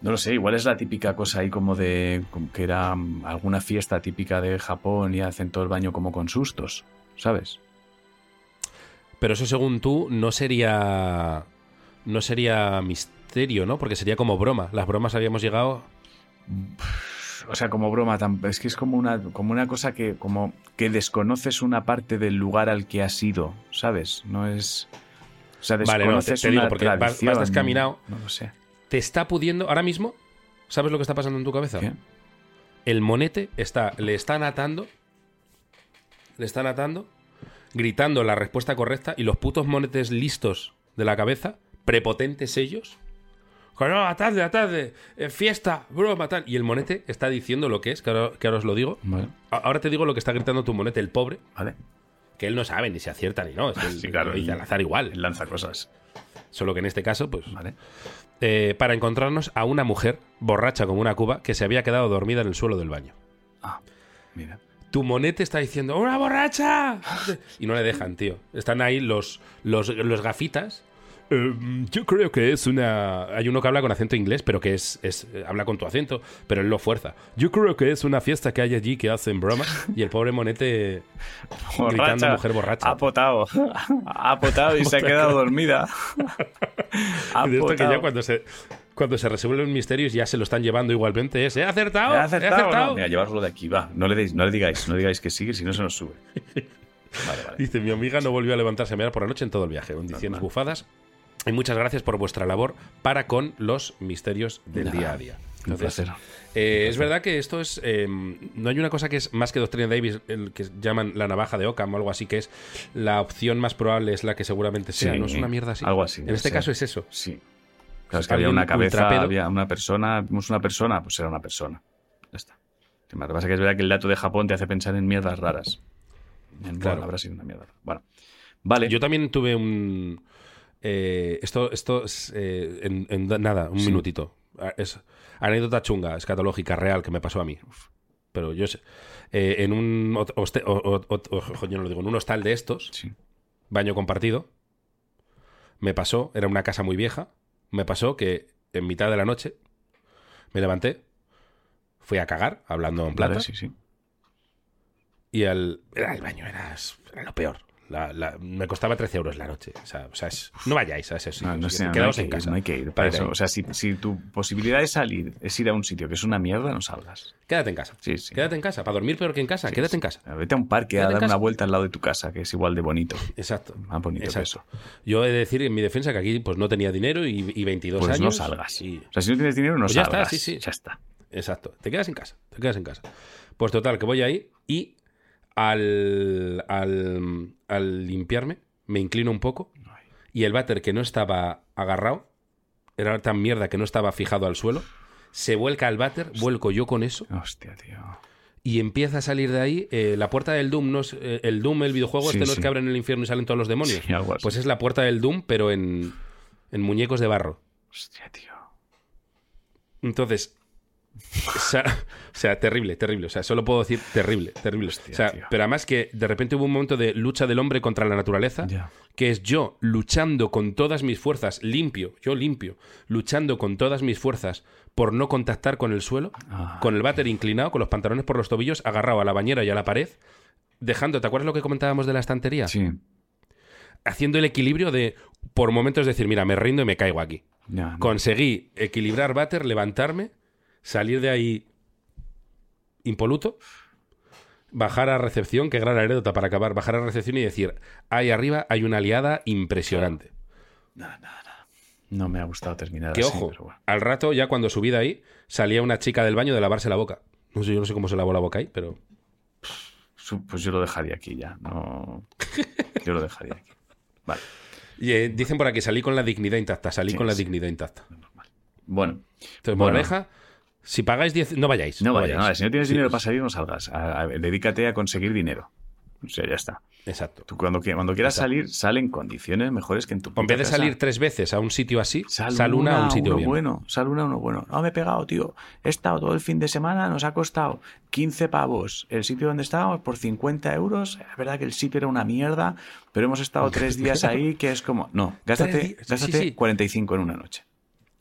No lo sé, igual es la típica cosa ahí como de como que era mm, alguna fiesta típica de Japón y hacen todo el baño como con sustos, ¿sabes? Pero eso, según tú, no sería. No sería misterio, ¿no? Porque sería como broma. Las bromas habíamos llegado. O sea, como broma, es que es como una, como una cosa que, como que desconoces una parte del lugar al que has ido, ¿sabes? No es. O sea, Vale, no, te- desconoces te digo, una porque vas- descaminado. No lo sé. Te está pudiendo. Ahora mismo, ¿sabes lo que está pasando en tu cabeza? ¿Qué? El monete está. Le están atando. Le están atando. Gritando la respuesta correcta. Y los putos monetes listos de la cabeza. Prepotentes ellos. No, atadle, atadle. eh, fiesta, broma, tal. Y el monete está diciendo lo que es, que ahora, que ahora os lo digo. Vale, A- Ahora te digo lo que está gritando tu monete, el pobre. vale. Que él no sabe ni si acierta ni no. Es Sí, claro, dice al azar igual. Él lanza cosas. Solo que en este caso, pues. Vale. eh, para encontrarnos a una mujer borracha como una cuba que se había quedado dormida en el suelo del baño. Ah, mira. Tu monete está diciendo ¡Una borracha! Y no le dejan, tío. Están ahí los, los, los gafitas. Eh, yo creo que es una. Hay uno que habla con acento inglés, pero que es, es. habla con tu acento, pero él lo fuerza. Yo creo que es una fiesta que hay allí que hacen bromas. Y el pobre monete gritando mujer borracha. Ha potado. Ha potado y se ha quedado dormida. Ha esto que potado. ya cuando se, cuando se resuelven misterios ya se lo están llevando igualmente. Es, ¿He acertado? ¿He ¿He acertado? acertado? No, Mira, llevároslo de aquí, va. No le, deis, no le digáis, no le digáis que sigue, si no se nos sube. Vale, vale. Dice, mi amiga no volvió a levantarse a mirar por la noche en todo el viaje. Bendiciones bufadas. Y muchas gracias por vuestra labor para con los misterios del día a día. Un Entonces, placer. eh, es verdad que esto es. eh, no hay una cosa que es más que Doctrina Davis, el que llaman la navaja de Ockham o algo así, que es la opción más probable, es la que seguramente sea. Sí, no es una mierda así. algo así, En este caso es eso. Sí. Claro, es que había una cabeza, había una persona, vimos una persona, pues era una persona. Ya está. Lo que pasa es que es verdad que el dato de Japón te hace pensar en mierdas raras. En, Claro. Bueno, habrá sido una mierda. Bueno. Vale. Yo también tuve un. eh, esto esto es. eh, en, en nada, un Sí. minutito. Ah, Es anécdota chunga, escatológica, real, que me pasó a mí. Pero yo sé. eh, en un. hoste- o- o- o- ojo, yo no lo digo, en un hostal de estos, Sí. baño compartido, me pasó, era una casa muy vieja, me pasó que en mitad de la noche me levanté, fui a cagar, hablando en plata, Vale, sí, sí. y el, era el baño, era, era lo peor. La- la- me costaba 13 euros la noche. O sea, o sea, es- no vayáis a ese sitio. No, no, que no hay quedaos que en ir, casa. no hay que ir para eso. O sea, si, si tu posibilidad de salir es ir a un sitio que es una mierda, no salgas. Quédate en casa. Sí, sí. Quédate en casa. Para dormir peor que en casa, quédate en casa. Vete a un parque Quédate a dar una vuelta al lado de tu casa, que es igual de bonito. Exacto. Más bonito que Exacto. eso. Yo he de decir en mi defensa que aquí pues no tenía dinero y, y 22 Pues no años. salgas. y- O sea, si no tienes dinero, no Pues ya está, salgas. sí, sí. Ya está. Exacto. Te quedas en casa. Te quedas en casa. Pues total, que voy ahí y al, al, al limpiarme me inclino un poco y el váter que no estaba agarrado, era tan mierda que no estaba fijado al suelo, se vuelca al váter, vuelco yo con eso Hostia, tío. y empieza a salir de ahí eh, la puerta del Doom. No es, eh, el Doom, el videojuego, Sí, este no es que abren el infierno y salen todos los demonios. Sí. Pues es la puerta del Doom, pero en, en muñecos de barro. Hostia, tío. Entonces, o sea, o sea, terrible, terrible. O sea, solo puedo decir terrible, terrible. Hostia, o sea, tío. pero además que de repente hubo un momento de lucha del hombre contra la naturaleza, que es yo luchando con todas mis fuerzas, limpio, yo limpio, luchando con todas mis fuerzas por no contactar con el suelo, Ah. con el váter inclinado, con los pantalones por los tobillos, agarrado a la bañera y a la pared, dejando, ¿te acuerdas lo que comentábamos de la estantería? Sí. Haciendo el equilibrio de, por momentos, decir, mira, me rindo y me caigo aquí. Conseguí equilibrar váter, levantarme, salir de ahí impoluto, bajar a recepción, qué gran anécdota para acabar, bajar a recepción y decir, ahí arriba hay una aliada impresionante. No me ha gustado terminar Que así, ojo, pero bueno. al rato ya cuando subí de ahí, salía una chica del baño de lavarse la boca. No sé, yo no sé cómo se lavó la boca ahí, pero... Pues yo lo dejaría aquí ya. No... Yo lo dejaría aquí. Vale. Y, eh, dicen por aquí, salí con la dignidad intacta, salí Sí, con la sí. dignidad intacta. Bueno. Entonces, Bueno. moraleja, si pagáis 10... No vayáis. No vaya, vayáis. no, si no tienes Sí, dinero para salir, no salgas. A- a- dedícate a conseguir dinero. O sea, ya está. Exacto. Tú cuando, cuando quieras Exacto. salir, sale en condiciones mejores que en tu En vez de casa. salir tres veces a un sitio así, Sal, sal, una, a un sitio uno bien. bueno, sal una, uno bueno. No me he pegado, tío. He estado todo el fin de semana, nos ha costado 15 pavos. El sitio donde estábamos por 50 euros. Es verdad que el sitio era una mierda, pero hemos estado tres días ahí que es como... No, gástate, sí, gástate sí. 45 en una noche.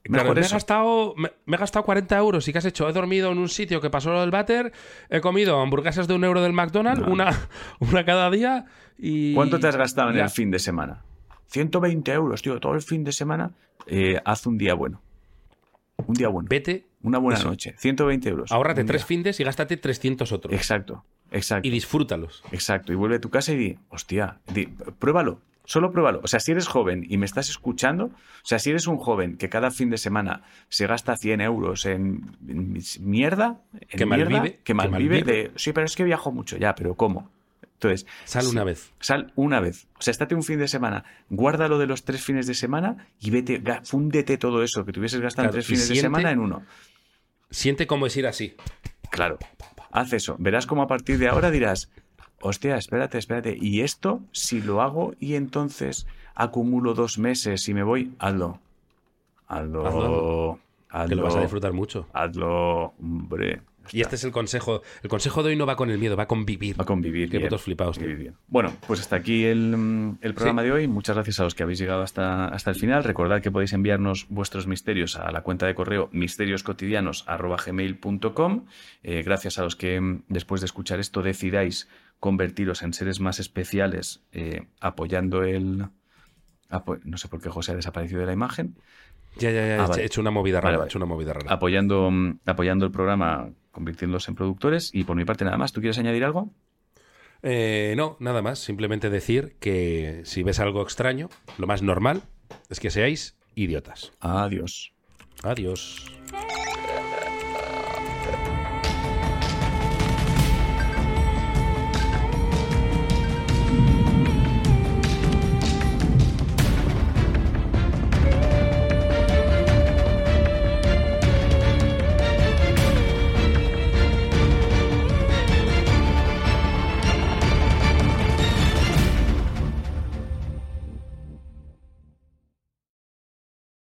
Claro, me, he gastado, me, me he gastado 40 euros. ¿Y qué has hecho? He dormido en un sitio que pasó lo del váter, he comido hamburguesas de un euro del McDonald's, No. una, una cada día y... ¿Cuánto te has gastado en Ya. el fin de semana? 120 euros, tío. Todo el fin de semana. Eh, haz un día bueno. Un día bueno. Vete, Una buena eso. noche. 120 euros. ahórrate tres findes y gástate 300 otros. Exacto, exacto. Y disfrútalos. Exacto, y vuelve a tu casa y di, hostia, di, pruébalo, solo pruébalo. O sea, si eres joven y me estás escuchando, o sea, si eres un joven que cada fin de semana se gasta 100 euros en, en mierda, en Que mierda, malvive, que que malvive malvive. de, sí, pero es que viajo mucho, ya, pero ¿cómo? Entonces, Sal una vez. Sal una vez. O sea, estate un fin de semana, guárdalo de los tres fines de semana y vete, fúndete todo eso que tuvieses gastado Claro, tres fines de semana en uno. Siente cómo es ir así. Claro, haz eso. Verás como a partir de ahora dirás, hostia, espérate, espérate. Y esto, si lo hago y entonces acumulo dos meses y me voy, hazlo. Hazlo. Hazlo, Hazlo. Que lo vas a disfrutar mucho. Hazlo, hombre. Y este es el consejo. El consejo de hoy no va con el miedo, va con vivir. Va a convivir. Qué putos flipados, tío. Bien. Bueno, pues hasta aquí el, mm, el programa de hoy. Muchas gracias a los que habéis llegado hasta, hasta el final. Recordad que podéis enviarnos vuestros misterios a la cuenta de correo misterioscotidianos.gmail.com. Eh, gracias a los que mm, después de escuchar esto decidáis convertiros en seres más especiales eh, apoyando el... apo- no sé por qué José ha desaparecido de la imagen. Ya, ya, ya. Ah, he vale. hecho una movida rara. vale. He hecho una movida rara. Apoyando, mm, apoyando el programa, convirtiéndose en productores. Y por mi parte nada más. ¿Tú quieres añadir algo? Eh, no, nada más. Simplemente decir que si ves algo extraño, lo más normal es que seáis idiotas. Adiós. Adiós.